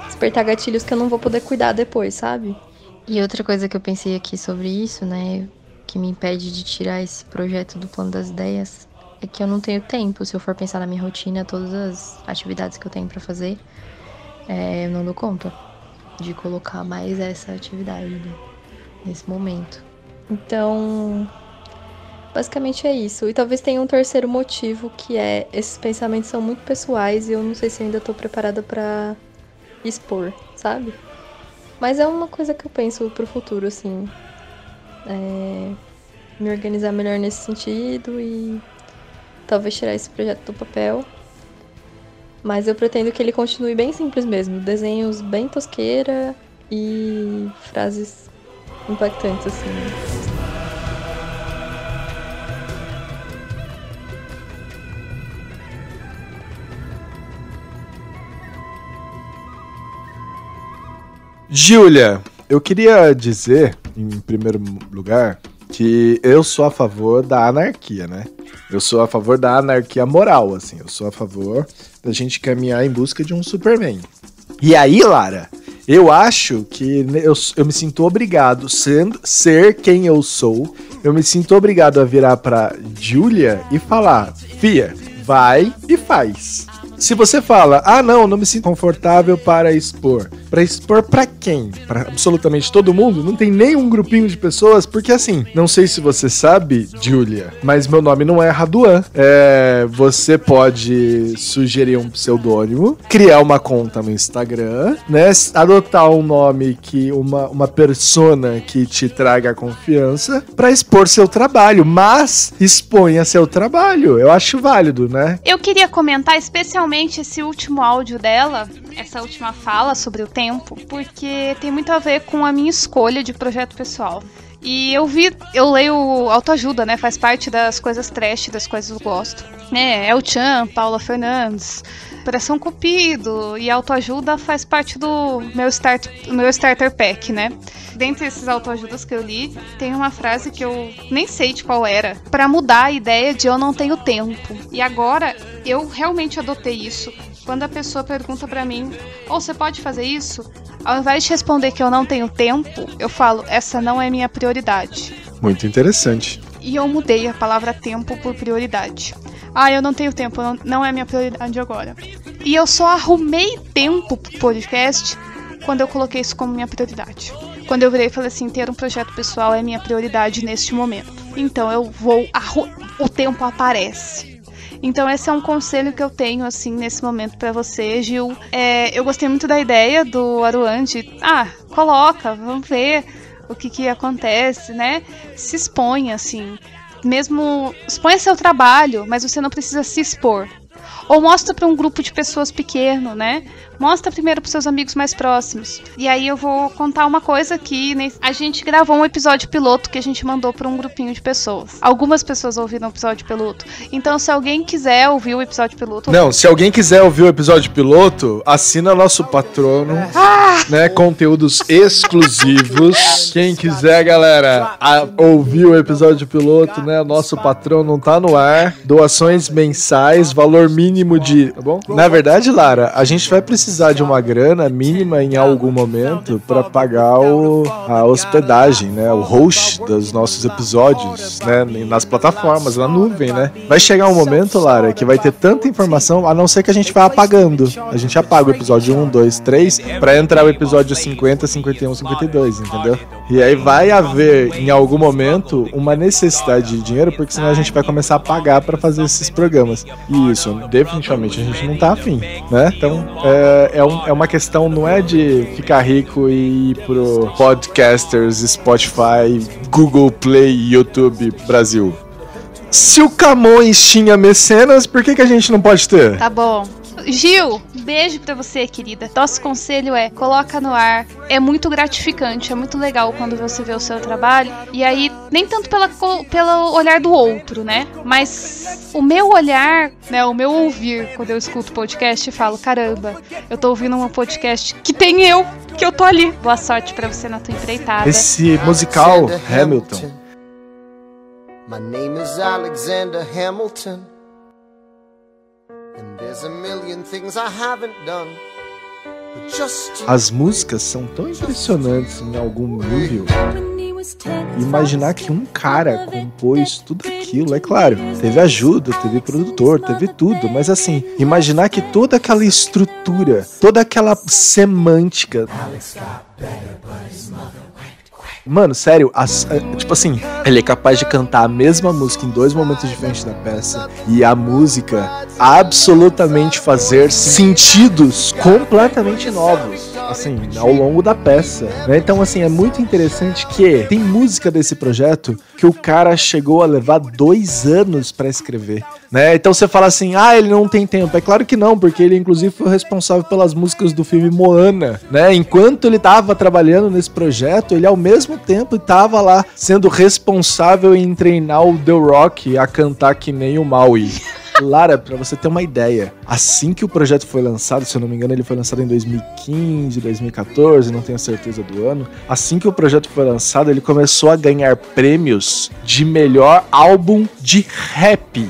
S4: despertar gatilhos que eu não vou poder cuidar depois, sabe? E outra coisa que eu pensei aqui sobre isso, né? Que me impede de tirar esse projeto do plano das ideias é que eu não tenho tempo. Se eu for pensar na minha rotina, todas as atividades que eu tenho para fazer, é, eu não dou conta de colocar mais essa atividade né, nesse momento. Então, basicamente é isso. E talvez tenha um terceiro motivo que é esses pensamentos são muito pessoais e eu não sei se ainda tô preparada para expor, sabe? Mas é uma coisa que eu penso pro futuro, assim. É, me organizar melhor nesse sentido e talvez tirar esse projeto do papel. Mas eu pretendo que ele continue bem simples mesmo. Desenhos bem tosqueira e frases impactantes, assim.
S2: Júlia, eu queria dizer, em primeiro lugar, que eu sou a favor da anarquia, né? Eu sou a favor da anarquia moral, assim. Eu sou a favor da gente caminhar em busca de um Superman. E aí, Lara, eu acho que eu, eu me sinto obrigado, sendo, ser quem eu sou, eu me sinto obrigado a virar pra Julia e falar: Fia, vai e faz. Se você fala, ah, não, não me sinto confortável para expor. Para expor para quem? Para absolutamente todo mundo? Não tem nenhum grupinho de pessoas, porque assim, não sei se você sabe, Julia, mas meu nome não é Raduan. É, você pode sugerir um pseudônimo, criar uma conta no Instagram, né? Adotar um nome que uma, uma persona que te traga confiança para expor seu trabalho, mas exponha seu trabalho. Eu acho válido, né?
S1: Eu queria comentar especialmente principalmente esse último áudio dela, essa última fala sobre o tempo, porque tem muito a ver com a minha escolha de projeto pessoal. E eu vi, eu leio autoajuda, né? Faz parte das coisas trash, das coisas que eu gosto. Né? El Chan, Paula Fernandes, Operação Cupido e autoajuda faz parte do meu, start, meu starter pack, né? Dentre esses autoajudas que eu li, tem uma frase que eu nem sei de qual era, para mudar a ideia de eu não tenho tempo. E agora eu realmente adotei isso. Quando a pessoa pergunta para mim, ou oh, você pode fazer isso? Ao invés de responder que eu não tenho tempo, eu falo, essa não é minha prioridade.
S2: Muito interessante.
S1: E eu mudei a palavra tempo por prioridade. Ah, eu não tenho tempo, não, não é minha prioridade agora. E eu só arrumei tempo pro podcast quando eu coloquei isso como minha prioridade. Quando eu virei e falei assim, ter um projeto pessoal é minha prioridade neste momento. Então eu vou. O tempo aparece. Então esse é um conselho que eu tenho assim nesse momento para você, Gil. É, eu gostei muito da ideia do Aruan de, ah, coloca, vamos ver o que que acontece, né? Se expõe assim, mesmo exponha seu trabalho, mas você não precisa se expor. Ou mostra para um grupo de pessoas pequeno, né? Mostra primeiro para seus amigos mais próximos. E aí eu vou contar uma coisa que a gente gravou um episódio piloto que a gente mandou para um grupinho de pessoas. Algumas pessoas ouviram o episódio piloto. Então, se alguém quiser ouvir o episódio piloto.
S2: Não, se alguém quiser ouvir o episódio piloto, assina nosso patrono, ah! né? Conteúdos exclusivos. Quem quiser, galera, ouvir o episódio piloto, né? Nosso patrono tá no ar. Doações mensais, valor mínimo de. Tá bom? Na verdade, Lara, a gente vai precisar precisar de uma grana mínima em algum momento para pagar o, a hospedagem, né? O host dos nossos episódios, né? Nas plataformas, na nuvem, né? Vai chegar um momento, Lara, que vai ter tanta informação, a não ser que a gente vá apagando. A gente apaga o episódio 1, 2, 3 para entrar o episódio 50, 51, 52, entendeu? E aí vai haver em algum momento uma necessidade de dinheiro, porque senão a gente vai começar a pagar para fazer esses programas. E isso, definitivamente, a gente não tá afim, né? Então, é, é, um, é uma questão, não é de ficar rico e ir pro podcasters, Spotify, Google Play, YouTube Brasil. Se o Camões tinha mecenas, por que, que a gente não pode ter?
S1: Tá bom. Gil, beijo pra você, querida. Nosso conselho é: coloca no ar. É muito gratificante, é muito legal quando você vê o seu trabalho. E aí, nem tanto pela, pelo olhar do outro, né? Mas o meu olhar, né? O meu ouvir, quando eu escuto podcast e falo: caramba, eu tô ouvindo um podcast que tem eu, que eu tô ali. Boa sorte pra você na tua empreitada.
S2: Esse musical, Hamilton. My name is
S1: Alexander Hamilton.
S2: As músicas são tão impressionantes em algum nível. Imaginar que um cara compôs tudo aquilo. É claro, teve ajuda, teve produtor, teve tudo, mas assim, imaginar que toda aquela estrutura, toda aquela semântica. Mano, sério, as, tipo assim, ele é capaz de cantar a mesma música em dois momentos diferentes da peça e a música absolutamente fazer sentidos completamente novos, assim, ao longo da peça. Né? Então, assim, é muito interessante que tem música desse projeto que o cara chegou a levar dois anos para escrever. Né? Então você fala assim, ah, ele não tem tempo. É claro que não, porque ele inclusive foi responsável pelas músicas do filme Moana, né? Enquanto ele estava trabalhando nesse projeto, ele ao mesmo tempo estava lá sendo responsável em treinar o The Rock a cantar que nem o Maui. Lara, para você ter uma ideia, assim que o projeto foi lançado, se eu não me engano, ele foi lançado em 2015, 2014, não tenho certeza do ano. Assim que o projeto foi lançado, ele começou a ganhar prêmios de melhor álbum de rap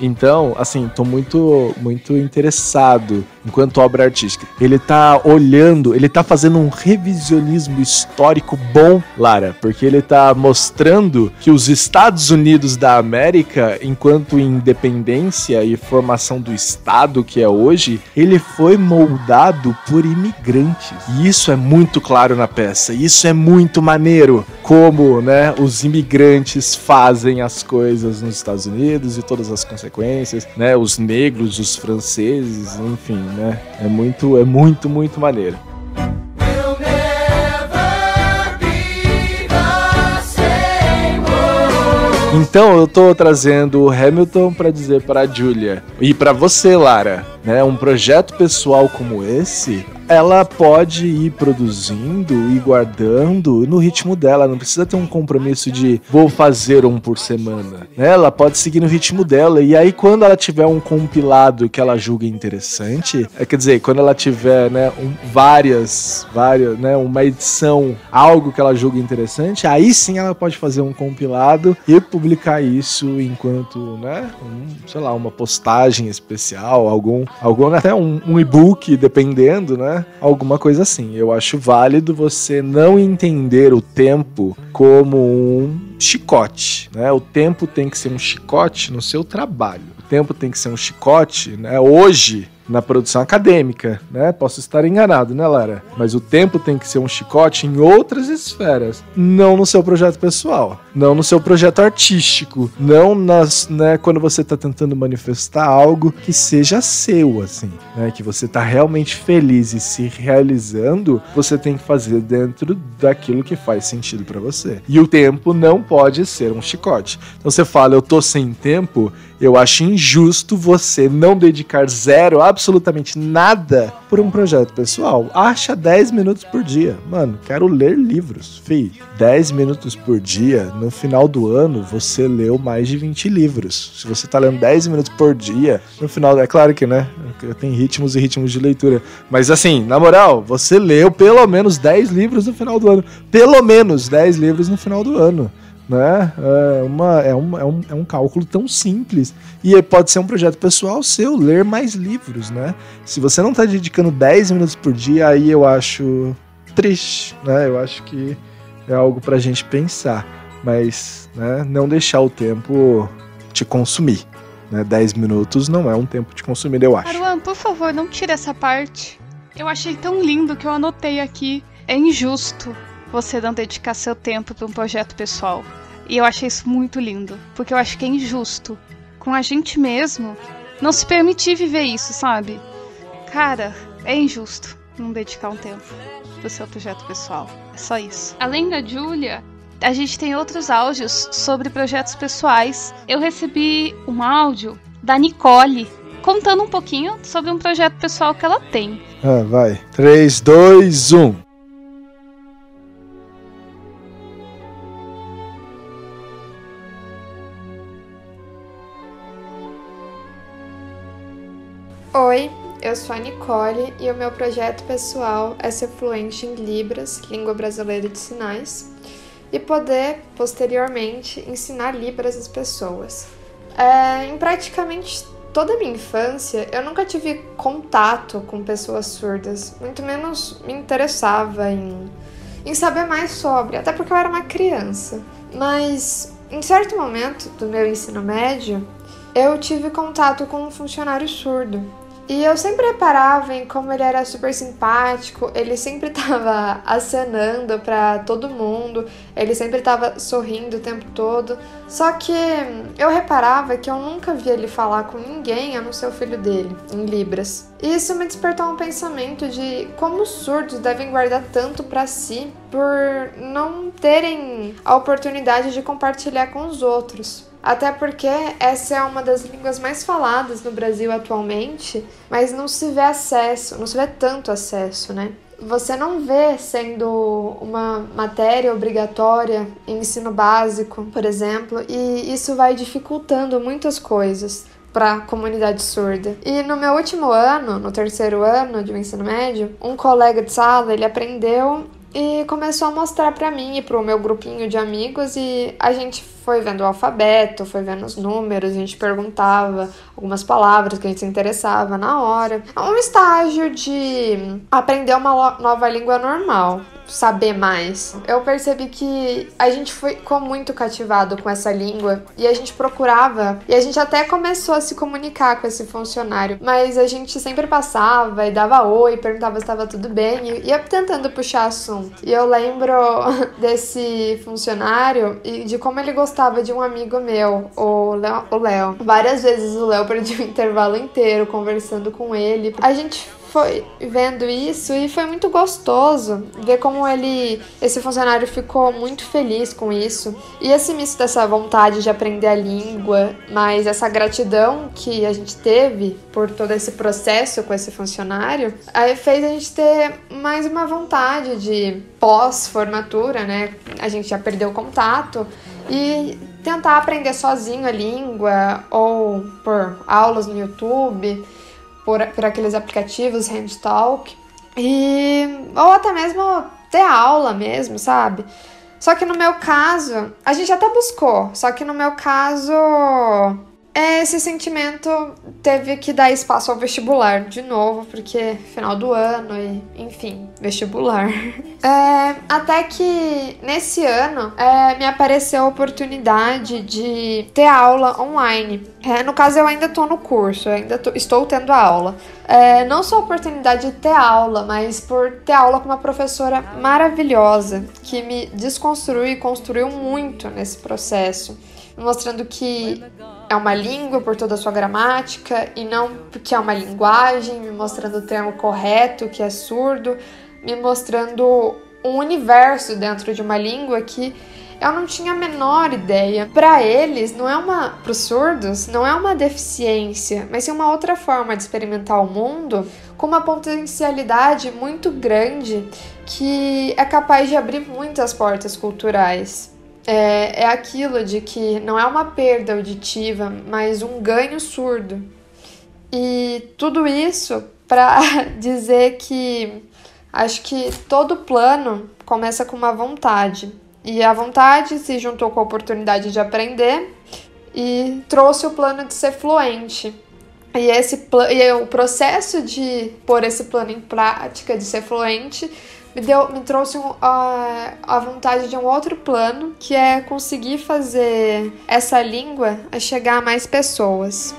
S2: então, assim, tô muito, muito interessado enquanto obra artística. Ele tá olhando, ele tá fazendo um revisionismo histórico bom, Lara, porque ele tá mostrando que os Estados Unidos da América, enquanto independência e formação do Estado que é hoje, ele foi moldado por imigrantes. E isso é muito claro na peça. Isso é muito maneiro como, né, os imigrantes fazem as coisas nos Estados Unidos e todas as consequências, né, os negros, os franceses, enfim, né? É muito, é muito, muito maneiro. Então eu tô trazendo o Hamilton para dizer para a Julia e para você, Lara, né? Um projeto pessoal como esse ela pode ir produzindo e guardando no ritmo dela, não precisa ter um compromisso de vou fazer um por semana. Né? Ela pode seguir no ritmo dela e aí quando ela tiver um compilado que ela julga interessante, é, quer dizer, quando ela tiver né, um, várias, várias, né, uma edição, algo que ela julga interessante, aí sim ela pode fazer um compilado e publicar isso enquanto, né, um, sei lá, uma postagem especial, algum, algum até um, um e-book, dependendo, né? Alguma coisa assim. Eu acho válido você não entender o tempo como um chicote, né? O tempo tem que ser um chicote no seu trabalho. O tempo tem que ser um chicote, né? Hoje na produção acadêmica, né? Posso estar enganado, né, Lara? Mas o tempo tem que ser um chicote em outras esferas, não no seu projeto pessoal, não no seu projeto artístico, não nas, né, quando você está tentando manifestar algo que seja seu, assim, né? Que você está realmente feliz e se realizando, você tem que fazer dentro daquilo que faz sentido para você. E o tempo não pode ser um chicote. Então você fala, eu tô sem tempo, eu acho injusto você não dedicar zero, absolutamente nada, por um projeto pessoal. Acha 10 minutos por dia. Mano, quero ler livros. Fih, 10 minutos por dia, no final do ano, você leu mais de 20 livros. Se você tá lendo 10 minutos por dia, no final. É claro que, né? Tem ritmos e ritmos de leitura. Mas assim, na moral, você leu pelo menos 10 livros no final do ano. Pelo menos 10 livros no final do ano né? É, uma, é, um, é, um, é um cálculo tão simples. E pode ser um projeto pessoal seu, ler mais livros, né? Se você não está dedicando 10 minutos por dia, aí eu acho triste, né? Eu acho que é algo pra gente pensar. Mas né, não deixar o tempo te consumir. Né? 10 minutos não é um tempo te consumir, eu acho.
S1: Aruan, por favor, não tire essa parte. Eu achei tão lindo que eu anotei aqui. É injusto você não dedicar seu tempo para um projeto pessoal. E eu achei isso muito lindo, porque eu acho que é injusto com a gente mesmo não se permitir viver isso, sabe? Cara, é injusto não dedicar um tempo pro seu projeto pessoal. É só isso. Além da Julia, a gente tem outros áudios sobre projetos pessoais. Eu recebi um áudio da Nicole contando um pouquinho sobre um projeto pessoal que ela tem.
S2: Ah, vai. 3, 2, 1.
S5: Oi, eu sou a Nicole e o meu projeto pessoal é ser fluente em Libras, língua brasileira de sinais, e poder, posteriormente, ensinar Libras às pessoas. É, em praticamente toda a minha infância, eu nunca tive contato com pessoas surdas, muito menos me interessava em, em saber mais sobre, até porque eu era uma criança. Mas em certo momento do meu ensino médio, eu tive contato com um funcionário surdo. E eu sempre reparava em como ele era super simpático, ele sempre tava acenando para todo mundo, ele sempre tava sorrindo o tempo todo. Só que eu reparava que eu nunca via ele falar com ninguém a não ser o filho dele, em Libras. E isso me despertou um pensamento de como os surdos devem guardar tanto para si por não terem a oportunidade de compartilhar com os outros. Até porque essa é uma das línguas mais faladas no Brasil atualmente, mas não se vê acesso, não se vê tanto acesso, né? Você não vê sendo uma matéria obrigatória em ensino básico, por exemplo, e isso vai dificultando muitas coisas para a comunidade surda. E no meu último ano, no terceiro ano de ensino médio, um colega de sala, ele aprendeu e começou a mostrar para mim e para o meu grupinho de amigos e a gente foi vendo o alfabeto, foi vendo os números, a gente perguntava algumas palavras que a gente se interessava na hora. É um estágio de aprender uma nova língua normal saber mais. Eu percebi que a gente ficou muito cativado com essa língua e a gente procurava e a gente até começou a se comunicar com esse funcionário, mas a gente sempre passava e dava oi, perguntava se estava tudo bem e ia tentando puxar assunto. E eu lembro desse funcionário e de como ele gostava de um amigo meu, o Léo. Várias vezes o Léo perdia o intervalo inteiro conversando com ele. A gente foi vendo isso e foi muito gostoso ver como ele, esse funcionário ficou muito feliz com isso. E esse misto dessa vontade de aprender a língua, mas essa gratidão que a gente teve por todo esse processo com esse funcionário, aí fez a gente ter mais uma vontade de pós-formatura, né? A gente já perdeu o contato e tentar aprender sozinho a língua ou por aulas no YouTube por, por aqueles aplicativos HandTalk e ou até mesmo ter aula mesmo, sabe? Só que no meu caso, a gente até buscou, só que no meu caso esse sentimento teve que dar espaço ao vestibular de novo, porque final do ano e, enfim, vestibular. É, até que nesse ano é, me apareceu a oportunidade de ter aula online. É, no caso, eu ainda tô no curso, ainda tô, estou tendo aula. É, não só a oportunidade de ter aula, mas por ter aula com uma professora maravilhosa que me desconstruiu e construiu muito nesse processo mostrando que é uma língua por toda a sua gramática e não porque é uma linguagem, me mostrando o termo correto, que é surdo, me mostrando um universo dentro de uma língua que eu não tinha a menor ideia. Para eles, não é uma, para os surdos, não é uma deficiência, mas sim uma outra forma de experimentar o mundo com uma potencialidade muito grande que é capaz de abrir muitas portas culturais é, é aquilo de que não é uma perda auditiva, mas um ganho surdo. E tudo isso para dizer que acho que todo plano começa com uma vontade. E a vontade se juntou com a oportunidade de aprender e trouxe o plano de ser fluente. E, esse e o processo de pôr esse plano em prática, de ser fluente, me, deu, me trouxe um, a, a vontade de um outro plano, que é conseguir fazer essa língua a chegar a mais pessoas.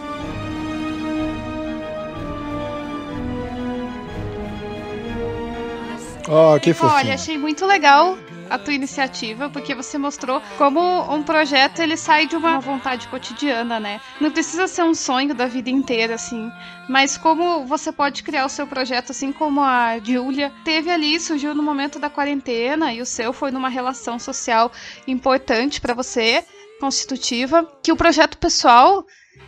S2: Oh, que fofinho.
S1: Olha, achei muito legal a tua iniciativa, porque você mostrou como um projeto ele sai de uma vontade cotidiana, né? Não precisa ser um sonho da vida inteira, assim, mas como você pode criar o seu projeto, assim como a Julia teve ali, surgiu no momento da quarentena e o seu foi numa relação social importante para você, constitutiva, que o projeto pessoal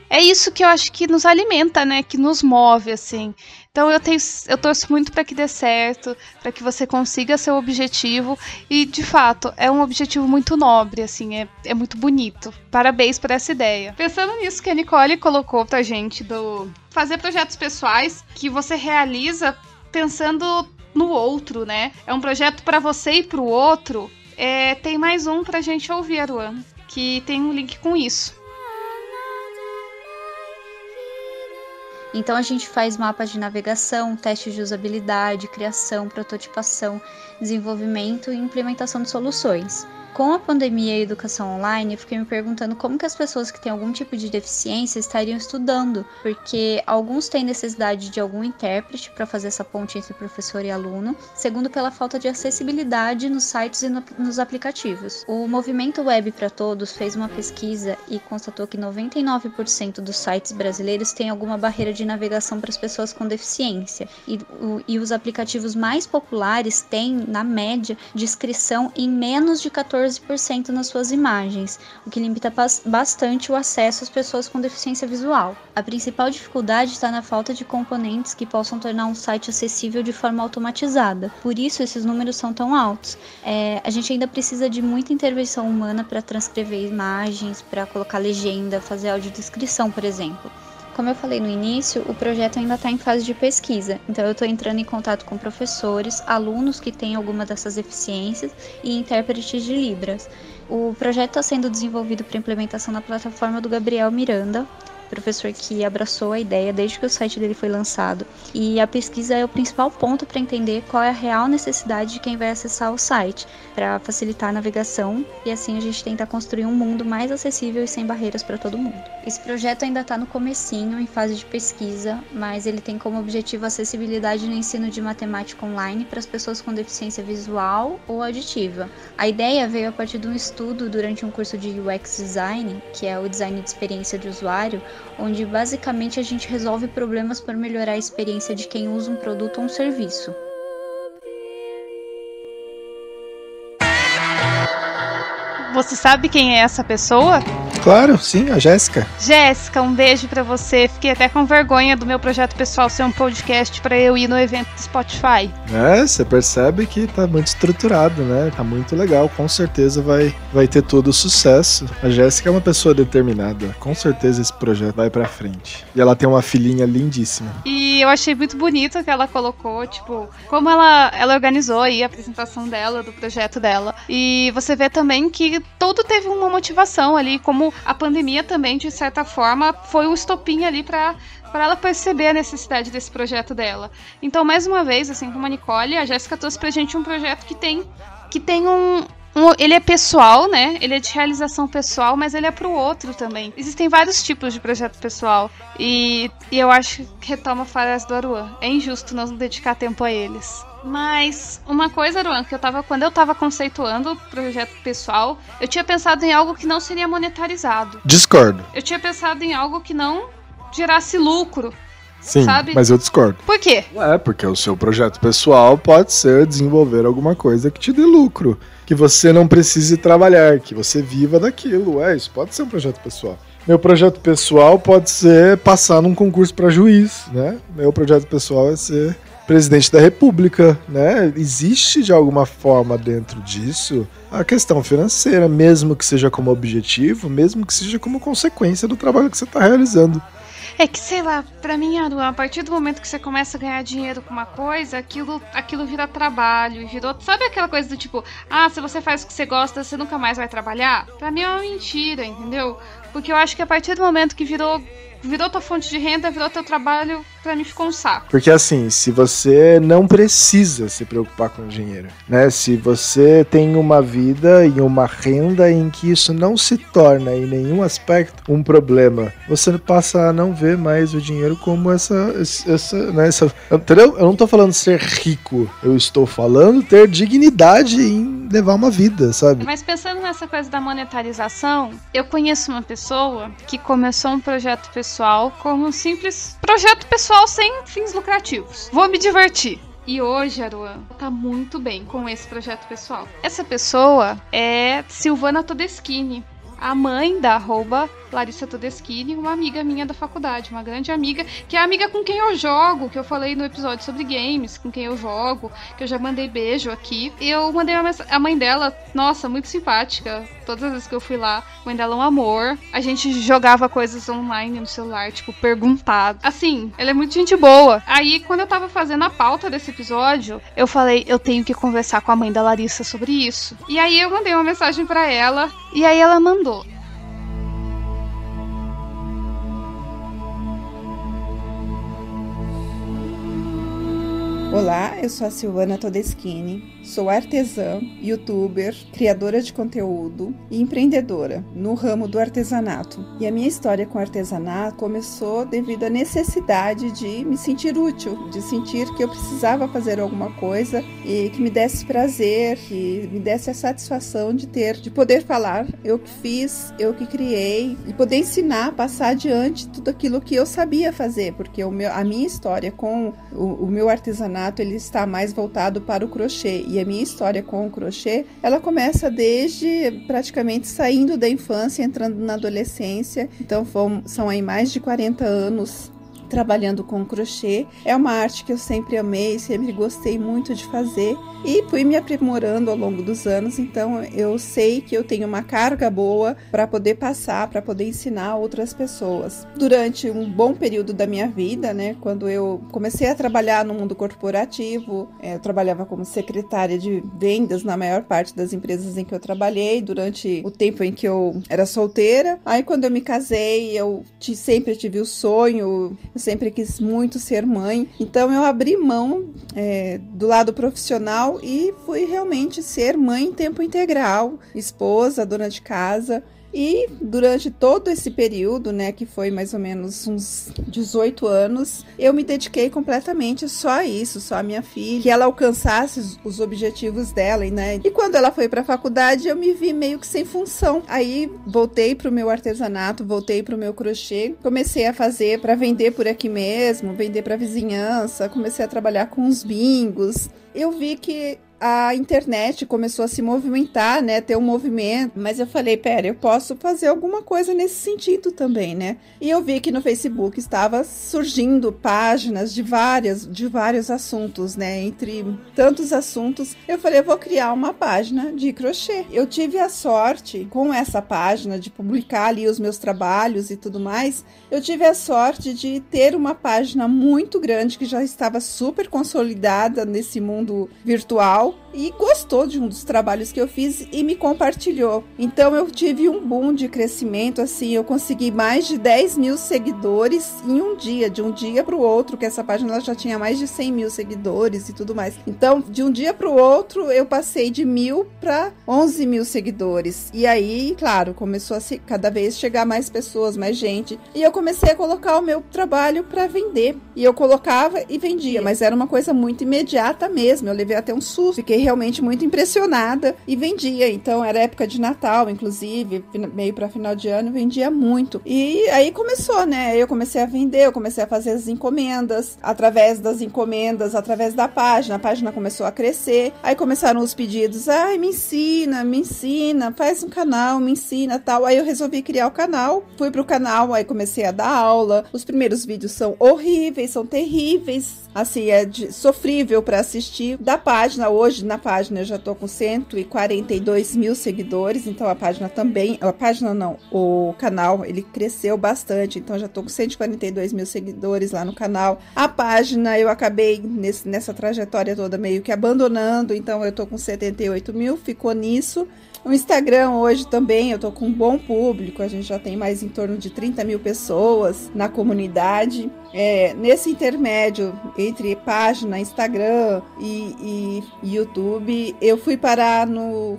S1: é isso que eu acho que nos alimenta, né? Que nos move, assim. Então eu tenho, eu torço muito para que dê certo, para que você consiga seu objetivo e, de fato, é um objetivo muito nobre, assim, é, é muito bonito. Parabéns por essa ideia. Pensando nisso que a Nicole colocou pra gente do fazer projetos pessoais que você realiza pensando no outro, né? É um projeto para você e para o outro. É, tem mais um pra gente ouvir, Aruan, que tem um link com isso.
S6: Então a gente faz mapas de navegação, testes de usabilidade, criação, prototipação, desenvolvimento e implementação de soluções. Com a pandemia e a educação online, eu fiquei me perguntando como que as pessoas que têm algum tipo de deficiência estariam estudando, porque alguns têm necessidade de algum intérprete para fazer essa ponte entre professor e aluno, segundo pela falta de acessibilidade nos sites e no, nos aplicativos. O Movimento Web para Todos fez uma pesquisa e constatou que 99% dos sites brasileiros têm alguma barreira de navegação para as pessoas com deficiência, e, o, e os aplicativos mais populares têm, na média, descrição em menos de 14 14% nas suas imagens, o que limita bastante o acesso às pessoas com deficiência visual. A principal dificuldade está na falta de componentes que possam tornar um site acessível de forma automatizada. Por isso, esses números são tão altos. É, a gente ainda precisa de muita intervenção humana para transcrever imagens, para colocar legenda, fazer audiodescrição, por exemplo. Como eu falei no início, o projeto ainda está em fase de pesquisa, então eu estou entrando em contato com professores, alunos que têm alguma dessas deficiências e intérpretes de Libras. O projeto está sendo desenvolvido para implementação na plataforma do Gabriel Miranda, professor que abraçou a ideia desde que o site dele foi lançado. E a pesquisa é o principal ponto para entender qual é a real necessidade de quem vai acessar o site, para facilitar a navegação e assim a gente tenta construir um mundo mais acessível e sem barreiras para todo mundo. Esse projeto ainda está no comecinho, em fase de pesquisa, mas ele tem como objetivo a acessibilidade no ensino de matemática online para as pessoas com deficiência visual ou auditiva. A ideia veio a partir de um estudo durante um curso de UX Design, que é o design de experiência de usuário, onde basicamente a gente resolve problemas para melhorar a experiência de quem usa um produto ou um serviço.
S1: Você sabe quem é essa pessoa?
S2: Claro, sim, a Jéssica.
S1: Jéssica, um beijo para você. Fiquei até com vergonha do meu projeto pessoal ser um podcast para eu ir no evento do Spotify.
S2: É, você percebe que tá muito estruturado, né? Tá muito legal. Com certeza vai, vai ter todo o sucesso. A Jéssica é uma pessoa determinada. Com certeza esse projeto vai para frente. E ela tem uma filhinha lindíssima.
S1: E eu achei muito bonito que ela colocou, tipo, como ela, ela organizou aí a apresentação dela, do projeto dela. E você vê também que todo teve uma motivação ali, como a pandemia também, de certa forma, foi um estopim ali para para ela perceber a necessidade desse projeto dela. Então, mais uma vez, assim como a Nicole, a Jéssica trouxe pra gente um projeto que tem que tem um, um, ele é pessoal, né? Ele é de realização pessoal, mas ele é pro outro também. Existem vários tipos de projeto pessoal. E, e eu acho que retoma a frase do Aruan. É injusto não dedicar tempo a eles. Mas uma coisa, Aruan, que eu tava. Quando eu tava conceituando o projeto pessoal, eu tinha pensado em algo que não seria monetarizado.
S2: Discordo.
S1: Eu tinha pensado em algo que não gerasse lucro.
S2: Sim,
S1: sabe?
S2: mas eu discordo.
S1: Por quê?
S2: É, porque o seu projeto pessoal pode ser desenvolver alguma coisa que te dê lucro. Que você não precise trabalhar, que você viva daquilo. É, isso pode ser um projeto pessoal. Meu projeto pessoal pode ser passar num concurso para juiz, né? Meu projeto pessoal é ser presidente da República, né? Existe de alguma forma dentro disso a questão financeira, mesmo que seja como objetivo, mesmo que seja como consequência do trabalho que você está realizando.
S1: É que, sei lá, pra mim, a partir do momento que você começa a ganhar dinheiro com uma coisa, aquilo, aquilo vira trabalho, virou. Sabe aquela coisa do tipo, ah, se você faz o que você gosta, você nunca mais vai trabalhar? Pra mim é uma mentira, entendeu? Porque eu acho que a partir do momento que virou virou tua fonte de renda, virou teu trabalho, pra mim ficou um saco.
S2: Porque assim, se você não precisa se preocupar com dinheiro, né? Se você tem uma vida e uma renda em que isso não se torna em nenhum aspecto um problema, você passa a não ver mais o dinheiro como essa, essa, né, essa entendeu? Eu não tô falando ser rico, eu estou falando ter dignidade em levar uma vida, sabe?
S1: Mas pensando nessa coisa da monetarização, eu conheço uma pessoa que começou um projeto pessoal pessoal como um simples projeto pessoal sem fins lucrativos. Vou me divertir. E hoje, Aruan, tá muito bem com esse projeto pessoal. Essa pessoa é Silvana Todeschini, a mãe da arroba Larissa Todeschini, uma amiga minha da faculdade, uma grande amiga, que é amiga com quem eu jogo, que eu falei no episódio sobre games, com quem eu jogo, que eu já mandei beijo aqui. Eu mandei uma a mãe dela, nossa, muito simpática. Todas as vezes que eu fui lá, a mãe dela é um amor. A gente jogava coisas online no celular, tipo, perguntado. Assim, ela é muito gente boa. Aí, quando eu tava fazendo a pauta desse episódio, eu falei, eu tenho que conversar com a mãe da Larissa sobre isso. E aí eu mandei uma mensagem para ela, e aí ela mandou.
S7: Olá, eu sou a Silvana Todeschini, sou artesã, youtuber, criadora de conteúdo e empreendedora no ramo do artesanato. E a minha história com artesanato começou devido à necessidade de me sentir útil, de sentir que eu precisava fazer alguma coisa e que me desse prazer, que me desse a satisfação de ter, de poder falar eu que fiz, eu que criei e poder ensinar, passar adiante tudo aquilo que eu sabia fazer, porque o meu, a minha história com o, o meu artesanato ele está mais voltado para o crochê. E a minha história com o crochê, ela começa desde praticamente saindo da infância, entrando na adolescência. Então são aí mais de 40 anos trabalhando com crochê. É uma arte que eu sempre amei, sempre gostei muito de fazer e fui me aprimorando ao longo dos anos. Então eu sei que eu tenho uma carga boa para poder passar, para poder ensinar outras pessoas. Durante um bom período da minha vida, né, quando eu comecei a trabalhar no mundo corporativo, é, eu trabalhava como secretária de vendas na maior parte das empresas em que eu trabalhei durante o tempo em que eu era solteira. Aí quando eu me casei, eu sempre tive o sonho eu sempre quis muito ser mãe, então eu abri mão é, do lado profissional e fui realmente ser mãe em tempo integral, esposa, dona de casa. E durante todo esse período, né, que foi mais ou menos uns 18 anos, eu me dediquei completamente só a isso, só a minha filha, que ela alcançasse os objetivos dela, né? E quando ela foi para a faculdade, eu me vi meio que sem função. Aí voltei para o meu artesanato, voltei para o meu crochê, comecei a fazer para vender por aqui mesmo, vender para vizinhança, comecei a trabalhar com os bingos. Eu vi que a internet começou a se movimentar, né, ter um movimento, mas eu falei, pera, eu posso fazer alguma coisa nesse sentido também, né? E eu vi que no Facebook estava surgindo páginas de várias, de vários assuntos, né, entre tantos assuntos, eu falei, eu vou criar uma página de crochê. Eu tive a sorte com essa página de publicar ali os meus trabalhos e tudo mais. Eu tive a sorte de ter uma página muito grande que já estava super consolidada nesse mundo virtual 喽。E gostou de um dos trabalhos que eu fiz e me compartilhou. Então eu tive um boom de crescimento, assim, eu consegui mais de 10 mil seguidores em um dia, de um dia para o outro, que essa página já tinha mais de 100 mil seguidores e tudo mais. Então, de um dia para o outro, eu passei de mil para 11 mil seguidores. E aí, claro, começou a se, cada vez chegar mais pessoas, mais gente. E eu comecei a colocar o meu trabalho para vender. E eu colocava e vendia, mas era uma coisa muito imediata mesmo. Eu levei até um susto Fiquei realmente muito impressionada e vendia. Então era época de Natal, inclusive, meio para final de ano, vendia muito. E aí começou, né? Eu comecei a vender, eu comecei a fazer as encomendas, através das encomendas, através da página. A página começou a crescer. Aí começaram os pedidos: "Ai, me ensina, me ensina, faz um canal, me ensina", tal. Aí eu resolvi criar o canal. Fui pro canal, aí comecei a dar aula. Os primeiros vídeos são horríveis, são terríveis, assim, é de, sofrível para assistir. Da página hoje na página eu já tô com 142 mil seguidores, então a página também, a página não, o canal ele cresceu bastante, então já tô com 142 mil seguidores lá no canal. A página eu acabei nesse, nessa trajetória toda meio que abandonando, então eu tô com 78 mil, ficou nisso. O Instagram hoje também eu tô com um bom público, a gente já tem mais em torno de 30 mil pessoas na comunidade. É, nesse intermédio entre página, Instagram e, e YouTube, eu fui parar no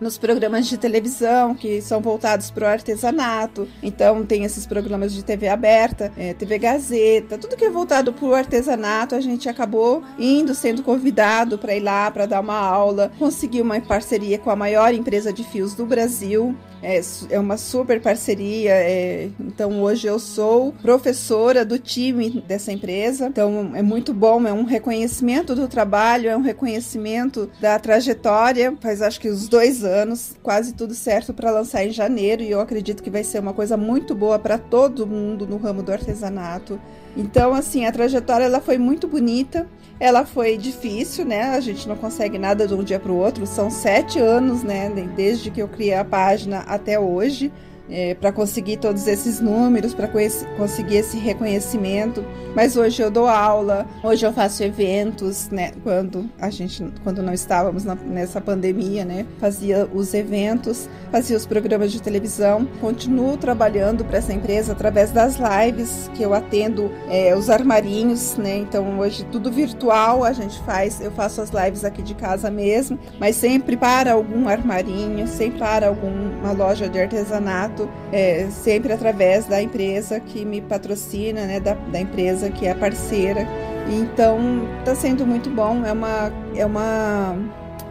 S7: nos programas de televisão que são voltados para o artesanato. Então tem esses programas de TV aberta, é, TV Gazeta, tudo que é voltado para o artesanato. A gente acabou indo, sendo convidado para ir lá para dar uma aula. Consegui uma parceria com a maior empresa de fios do Brasil. É, é uma super parceria. É, então hoje eu sou professora do time dessa empresa. Então é muito bom, é um reconhecimento do trabalho, é um reconhecimento da trajetória. Faz acho que os dois anos, quase tudo certo para lançar em janeiro. E eu acredito que vai ser uma coisa muito boa para todo mundo no ramo do artesanato. Então, assim, a trajetória ela foi muito bonita. Ela foi difícil, né? A gente não consegue nada de um dia para o outro. São sete anos, né? Desde que eu criei a página até hoje. É, para conseguir todos esses números, para conseguir esse reconhecimento. Mas hoje eu dou aula, hoje eu faço eventos, né? Quando a gente, quando não estávamos na, nessa pandemia, né? Fazia os eventos, fazia os programas de televisão. Continuo trabalhando para essa empresa através das lives que eu atendo é, os armarinhos, né? Então hoje tudo virtual a gente faz. Eu faço as lives aqui de casa mesmo, mas sempre para algum armarinho, sempre para alguma loja de artesanato, é, sempre através da empresa que me patrocina, né? Da, da empresa que é parceira. Então está sendo muito bom. É uma é uma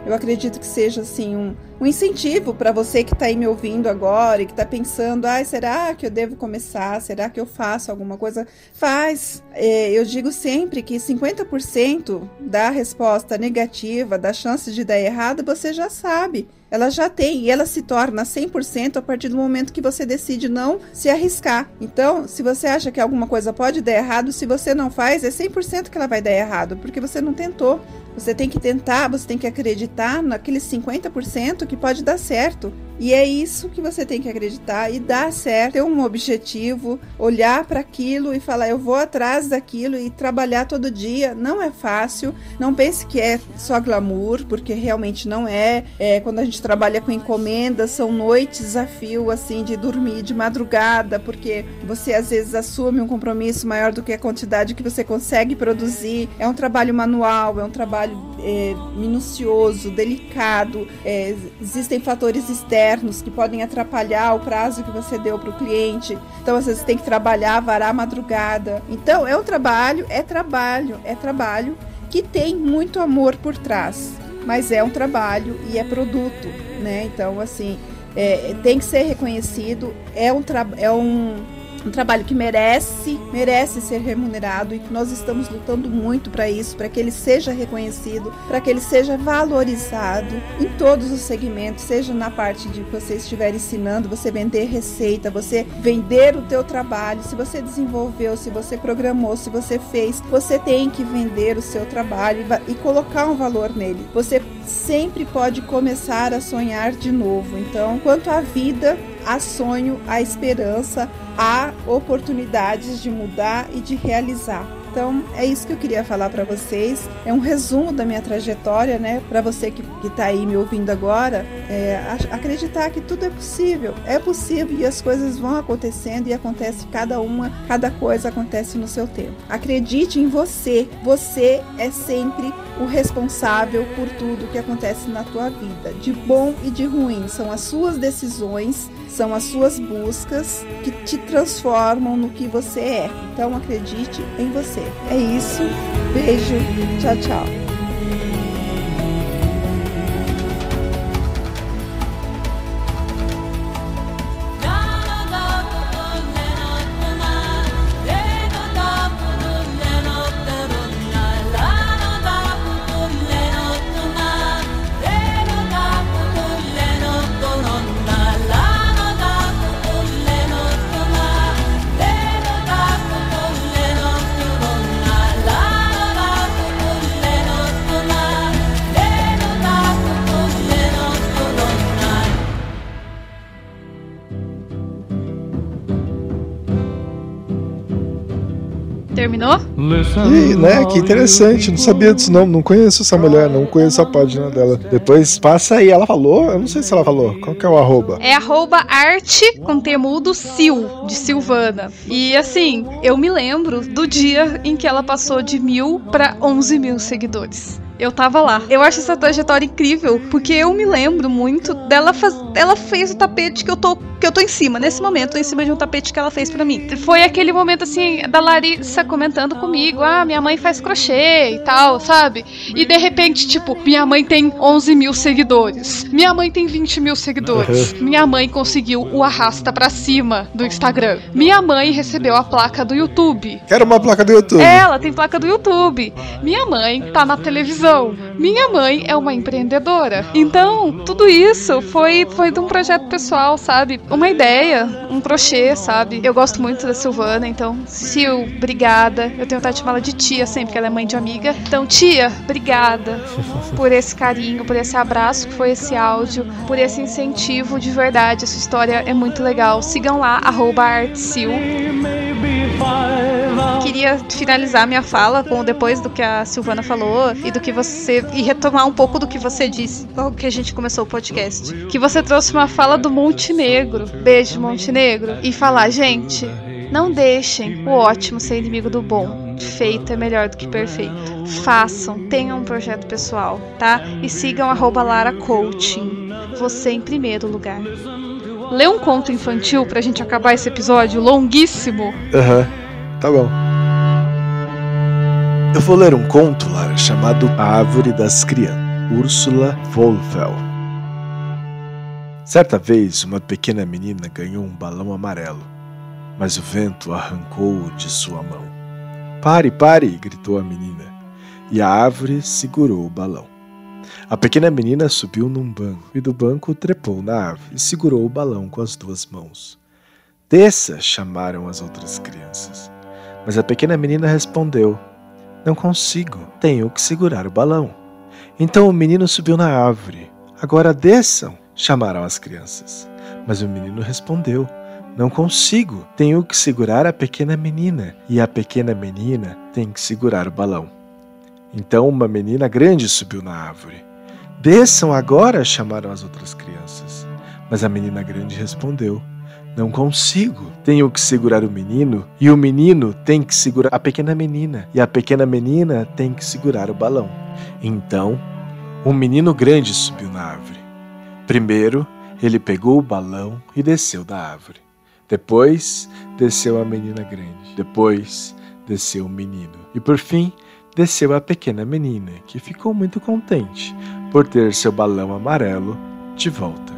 S7: eu acredito que seja assim um, um incentivo para você que está aí me ouvindo agora e que está pensando, ah, será que eu devo começar? Será que eu faço alguma coisa? Faz. É, eu digo sempre que 50% da resposta negativa, da chance de dar errado, você já sabe. Ela já tem e ela se torna 100% a partir do momento que você decide não se arriscar. Então, se você acha que alguma coisa pode dar errado, se você não faz, é 100% que ela vai dar errado, porque você não tentou. Você tem que tentar, você tem que acreditar naqueles 50% que pode dar certo. E é isso que você tem que acreditar e dar certo, ter um objetivo, olhar para aquilo e falar: eu vou atrás daquilo e trabalhar todo dia. Não é fácil, não pense que é só glamour, porque realmente não é. é quando a gente trabalha com encomendas, são noites a fio, assim, de dormir de madrugada, porque você às vezes assume um compromisso maior do que a quantidade que você consegue produzir. É um trabalho manual, é um trabalho é, minucioso, delicado, é, existem fatores externos externos que podem atrapalhar o prazo que você deu para o cliente. Então, às vezes, tem que trabalhar, varar a madrugada. Então, é um trabalho, é trabalho, é trabalho que tem muito amor por trás, mas é um trabalho e é produto, né? Então, assim, é, tem que ser reconhecido, é um, é um um trabalho que merece, merece ser remunerado e que nós estamos lutando muito para isso, para que ele seja reconhecido, para que ele seja valorizado em todos os segmentos, seja na parte de você estiver ensinando, você vender receita, você vender o teu trabalho, se você desenvolveu, se você programou, se você fez, você tem que vender o seu trabalho e, colocar um valor nele. Você sempre pode começar a sonhar de novo. Então, quanto à vida, há sonho, há esperança, há oportunidades de mudar e de realizar. Então, é isso que eu queria falar para vocês. É um resumo da minha trajetória, né? Para você que, está aí me ouvindo agora, é, acreditar que tudo é possível. É possível e as coisas vão acontecendo e acontece cada uma, cada coisa acontece no seu tempo. Acredite em você. Você é sempre o responsável por tudo que acontece na tua vida, de bom e de ruim. São as suas decisões são as suas buscas que te transformam no que você é. Então acredite em você. É isso. Beijo. Tchau, tchau.
S2: E, né, que interessante, não sabia disso não, não conheço essa mulher, não conheço a página dela. Depois passa aí, ela falou? Eu não sei se ela falou. Qual que é o arroba?
S1: É arroba arte com temudo Sil, de Silvana. E assim, eu me lembro do dia em que ela passou de mil para 11 mil seguidores. Eu tava lá. Eu acho essa trajetória incrível, porque eu me lembro muito dela faz... ela fez o tapete que eu tô que eu tô em cima nesse momento, tô em cima de um tapete que ela fez para mim. Foi aquele momento assim da Larissa comentando comigo: "Ah, minha mãe faz crochê e tal, sabe?" E de repente, tipo, minha mãe tem 11 mil seguidores. Minha mãe tem 20 mil seguidores. Minha mãe conseguiu o arrasta para cima do Instagram. Minha mãe recebeu a placa do YouTube.
S2: Quero uma placa do YouTube.
S1: Ela tem placa do YouTube. Minha mãe tá na televisão televisão. Minha mãe é uma empreendedora. Então, tudo isso foi, foi de um projeto pessoal, sabe? Uma ideia, um crochê, sabe? Eu gosto muito da Silvana, então, Sil, obrigada. Eu tenho vontade de chamar ela de tia sempre, porque ela é mãe de amiga. Então, tia, obrigada por esse carinho, por esse abraço que foi esse áudio, por esse incentivo de verdade. Essa história é muito legal. Sigam lá, arroba artsil. Queria finalizar minha fala com depois do que a Silvana falou e do que você. e retomar um pouco do que você disse, logo que a gente começou o podcast. Que você trouxe uma fala do Montenegro. Beijo, Montenegro. E falar, gente, não deixem o ótimo ser inimigo do bom. Feito é melhor do que perfeito. Façam, tenham um projeto pessoal, tá? E sigam arroba Lara Coaching. Você em primeiro lugar. Lê um conto infantil pra gente acabar esse episódio longuíssimo.
S2: Aham, tá bom. Eu vou ler um conto, Lara, chamado A Árvore das Crianças, Úrsula Wolfel. Certa vez, uma pequena menina ganhou um balão amarelo, mas o vento arrancou-o de sua mão. Pare, pare! gritou a menina, e a árvore segurou o balão. A pequena menina subiu num banco e do banco trepou na árvore e segurou o balão com as duas mãos. Desça! chamaram as outras crianças. Mas a pequena menina respondeu: Não consigo, tenho que segurar o balão. Então o menino subiu na árvore. Agora desçam! chamaram as crianças. Mas o menino respondeu: Não consigo, tenho que segurar a pequena menina, e a pequena menina tem que segurar o balão. Então uma menina grande subiu na árvore. Desçam agora! chamaram as outras crianças. Mas a menina grande respondeu: Não consigo. Tenho que segurar o menino, e o menino tem que segurar a pequena menina, e a pequena menina tem que segurar o balão. Então, um menino grande subiu na árvore. Primeiro, ele pegou o balão e desceu da árvore. Depois, desceu a menina grande. Depois, desceu o menino. E por fim, desceu a pequena menina, que ficou muito contente por ter seu balão amarelo de volta.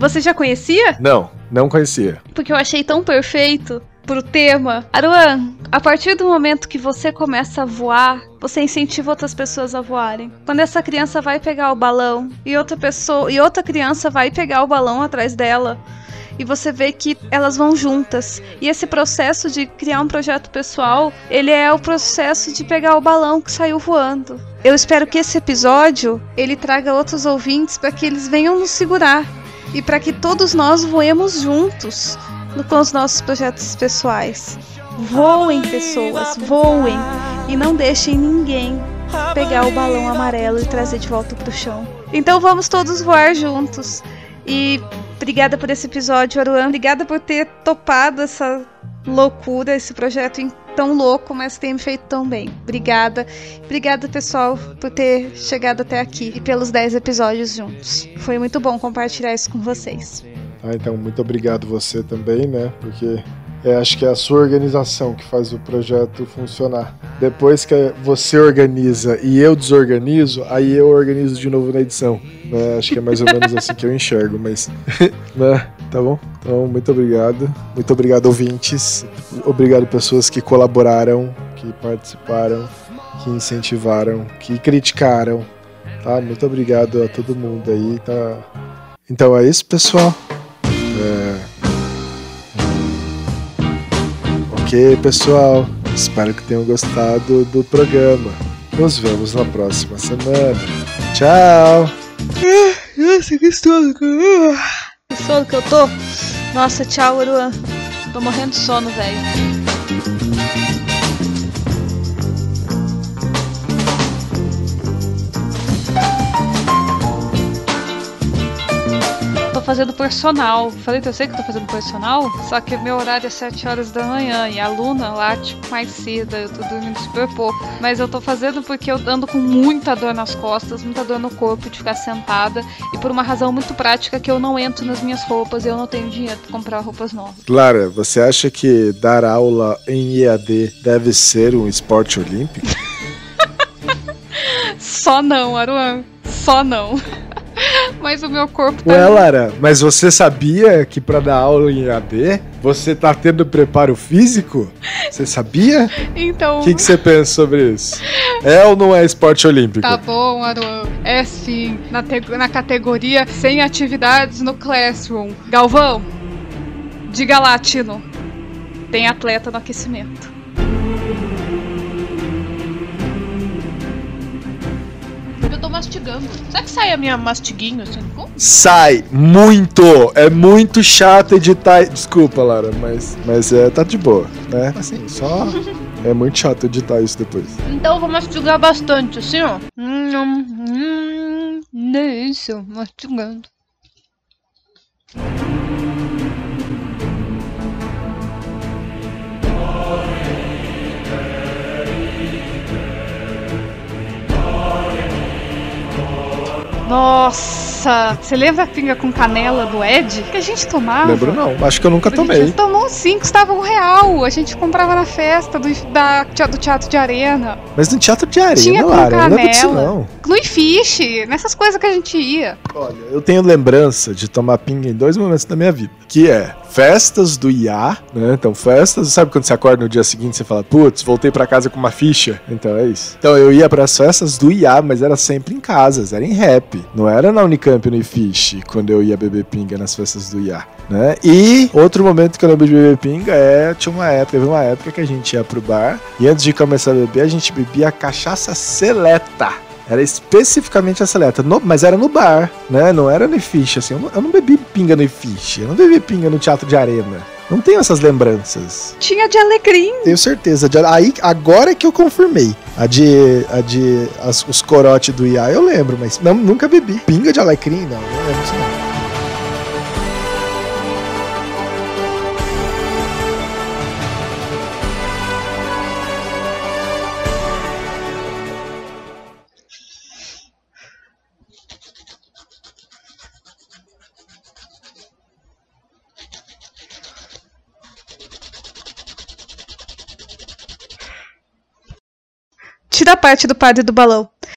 S1: Você já conhecia?
S2: Não, não conhecia.
S1: Porque eu achei tão perfeito pro tema. Aruan, a partir do momento que você começa a voar, você incentiva outras pessoas a voarem. Quando essa criança vai pegar o balão e outra pessoa e outra criança vai pegar o balão atrás dela, e você vê que elas vão juntas. E esse processo de criar um projeto pessoal, ele é o processo de pegar o balão que saiu voando. Eu espero que esse episódio ele traga outros ouvintes para que eles venham nos segurar e para que todos nós voemos juntos com os nossos projetos pessoais. Voem, pessoas, voem e não deixem ninguém pegar o balão amarelo e trazer de volta pro chão. Então vamos todos voar juntos. E obrigada por esse episódio, Aruan. Obrigada por ter topado essa loucura, esse projeto em- tão louco, mas tem me feito tão bem. Obrigada. Obrigada, pessoal, por ter chegado até aqui e pelos 10 episódios juntos. Foi muito bom compartilhar isso com vocês.
S2: Ah, então, muito obrigado você também, né? Porque é, acho que é a sua organização que faz o projeto funcionar. Depois que você organiza e eu desorganizo, aí eu organizo de novo na edição. né? Acho que é mais ou menos assim que eu enxergo, mas. né? Tá bom? Então, muito obrigado. Muito obrigado, ouvintes. Obrigado, pessoas que colaboraram, que participaram, que incentivaram, que criticaram. Tá? Muito obrigado a todo mundo aí. Tá? Então é isso, pessoal. Ok, pessoal. Espero que tenham gostado do programa. Nos vemos na próxima semana. Tchau!
S1: Nossa, que sono, cara. Sono que eu tô. Nossa, tchau, Aruan. Tô morrendo de sono, velho. Fazendo personal. Falei, eu sei que eu tô fazendo personal, só que meu horário é 7 horas da manhã e a Luna lá, tipo, mais cedo, eu tô dormindo super pouco. Mas eu tô fazendo porque eu ando com muita dor nas costas, muita dor no corpo de ficar sentada e por uma razão muito prática que eu não entro nas minhas roupas e eu não tenho dinheiro pra comprar roupas novas.
S2: Clara, você acha que dar aula em EAD deve ser um esporte olímpico?
S1: Só não, Aruan. Só não. Mas o meu corpo tá.
S2: Ué, Lara, mas você sabia que pra dar aula em EAD você tá tendo preparo físico? Você sabia?
S1: Então.
S2: O que, que você pensa sobre isso? É ou não é esporte olímpico?
S1: Tá bom, Aruan. É sim. Na, te- na categoria sem atividades no Classroom. Galvão, diga lá, Tino. Tem atleta no aquecimento. Mastigando. Será que sai a minha mastiguinho assim? Como?
S2: Sai muito! É muito chato editar. Desculpa, Lara, mas, mas é, tá de boa, né? Assim, só. É muito chato editar isso depois.
S1: Então eu vou mastigar bastante, assim, ó. Hum, hum, hum, isso, mastigando. Nossa! Você lembra a pinga com canela do Ed? Que a gente tomava?
S2: Lembro não, acho que eu nunca
S1: A gente
S2: tomei.
S1: tomou cinco, custava um real. A gente comprava na festa do, da, do Teatro de Arena.
S2: Mas no teatro de arena,
S1: Tinha com
S2: Lara, eu não disso
S1: canela.
S2: não.
S1: Fish, nessas coisas que a gente ia.
S2: Olha, eu tenho lembrança de tomar pinga em dois momentos da minha vida. Que é festas do IA, né? Então, festas, sabe quando você acorda no dia seguinte e fala, putz, voltei pra casa com uma ficha? Então é isso. Então eu ia pras festas do IA, mas era sempre em casas, era em rap. Não era na Unicamp no IFISH, quando eu ia beber pinga nas festas do IA. Né? E outro momento que eu lembro de beber pinga é, tinha uma época, teve uma época que a gente ia pro bar e antes de começar a beber, a gente bebia cachaça seleta. Era especificamente a seleta, no- mas era no bar, né? Não era no Fish, assim. Eu não, eu não bebi pinga no Fish, eu não bebi pinga no Teatro de Arena. Não tenho essas lembranças.
S1: Tinha de alecrim.
S2: Tenho certeza. De- aí, agora é que eu confirmei. A de. A de. as- os corote do IA eu lembro, mas não, nunca bebi. Pinga de alecrim, não. Não lembro
S1: Tira a parte do padre do balão.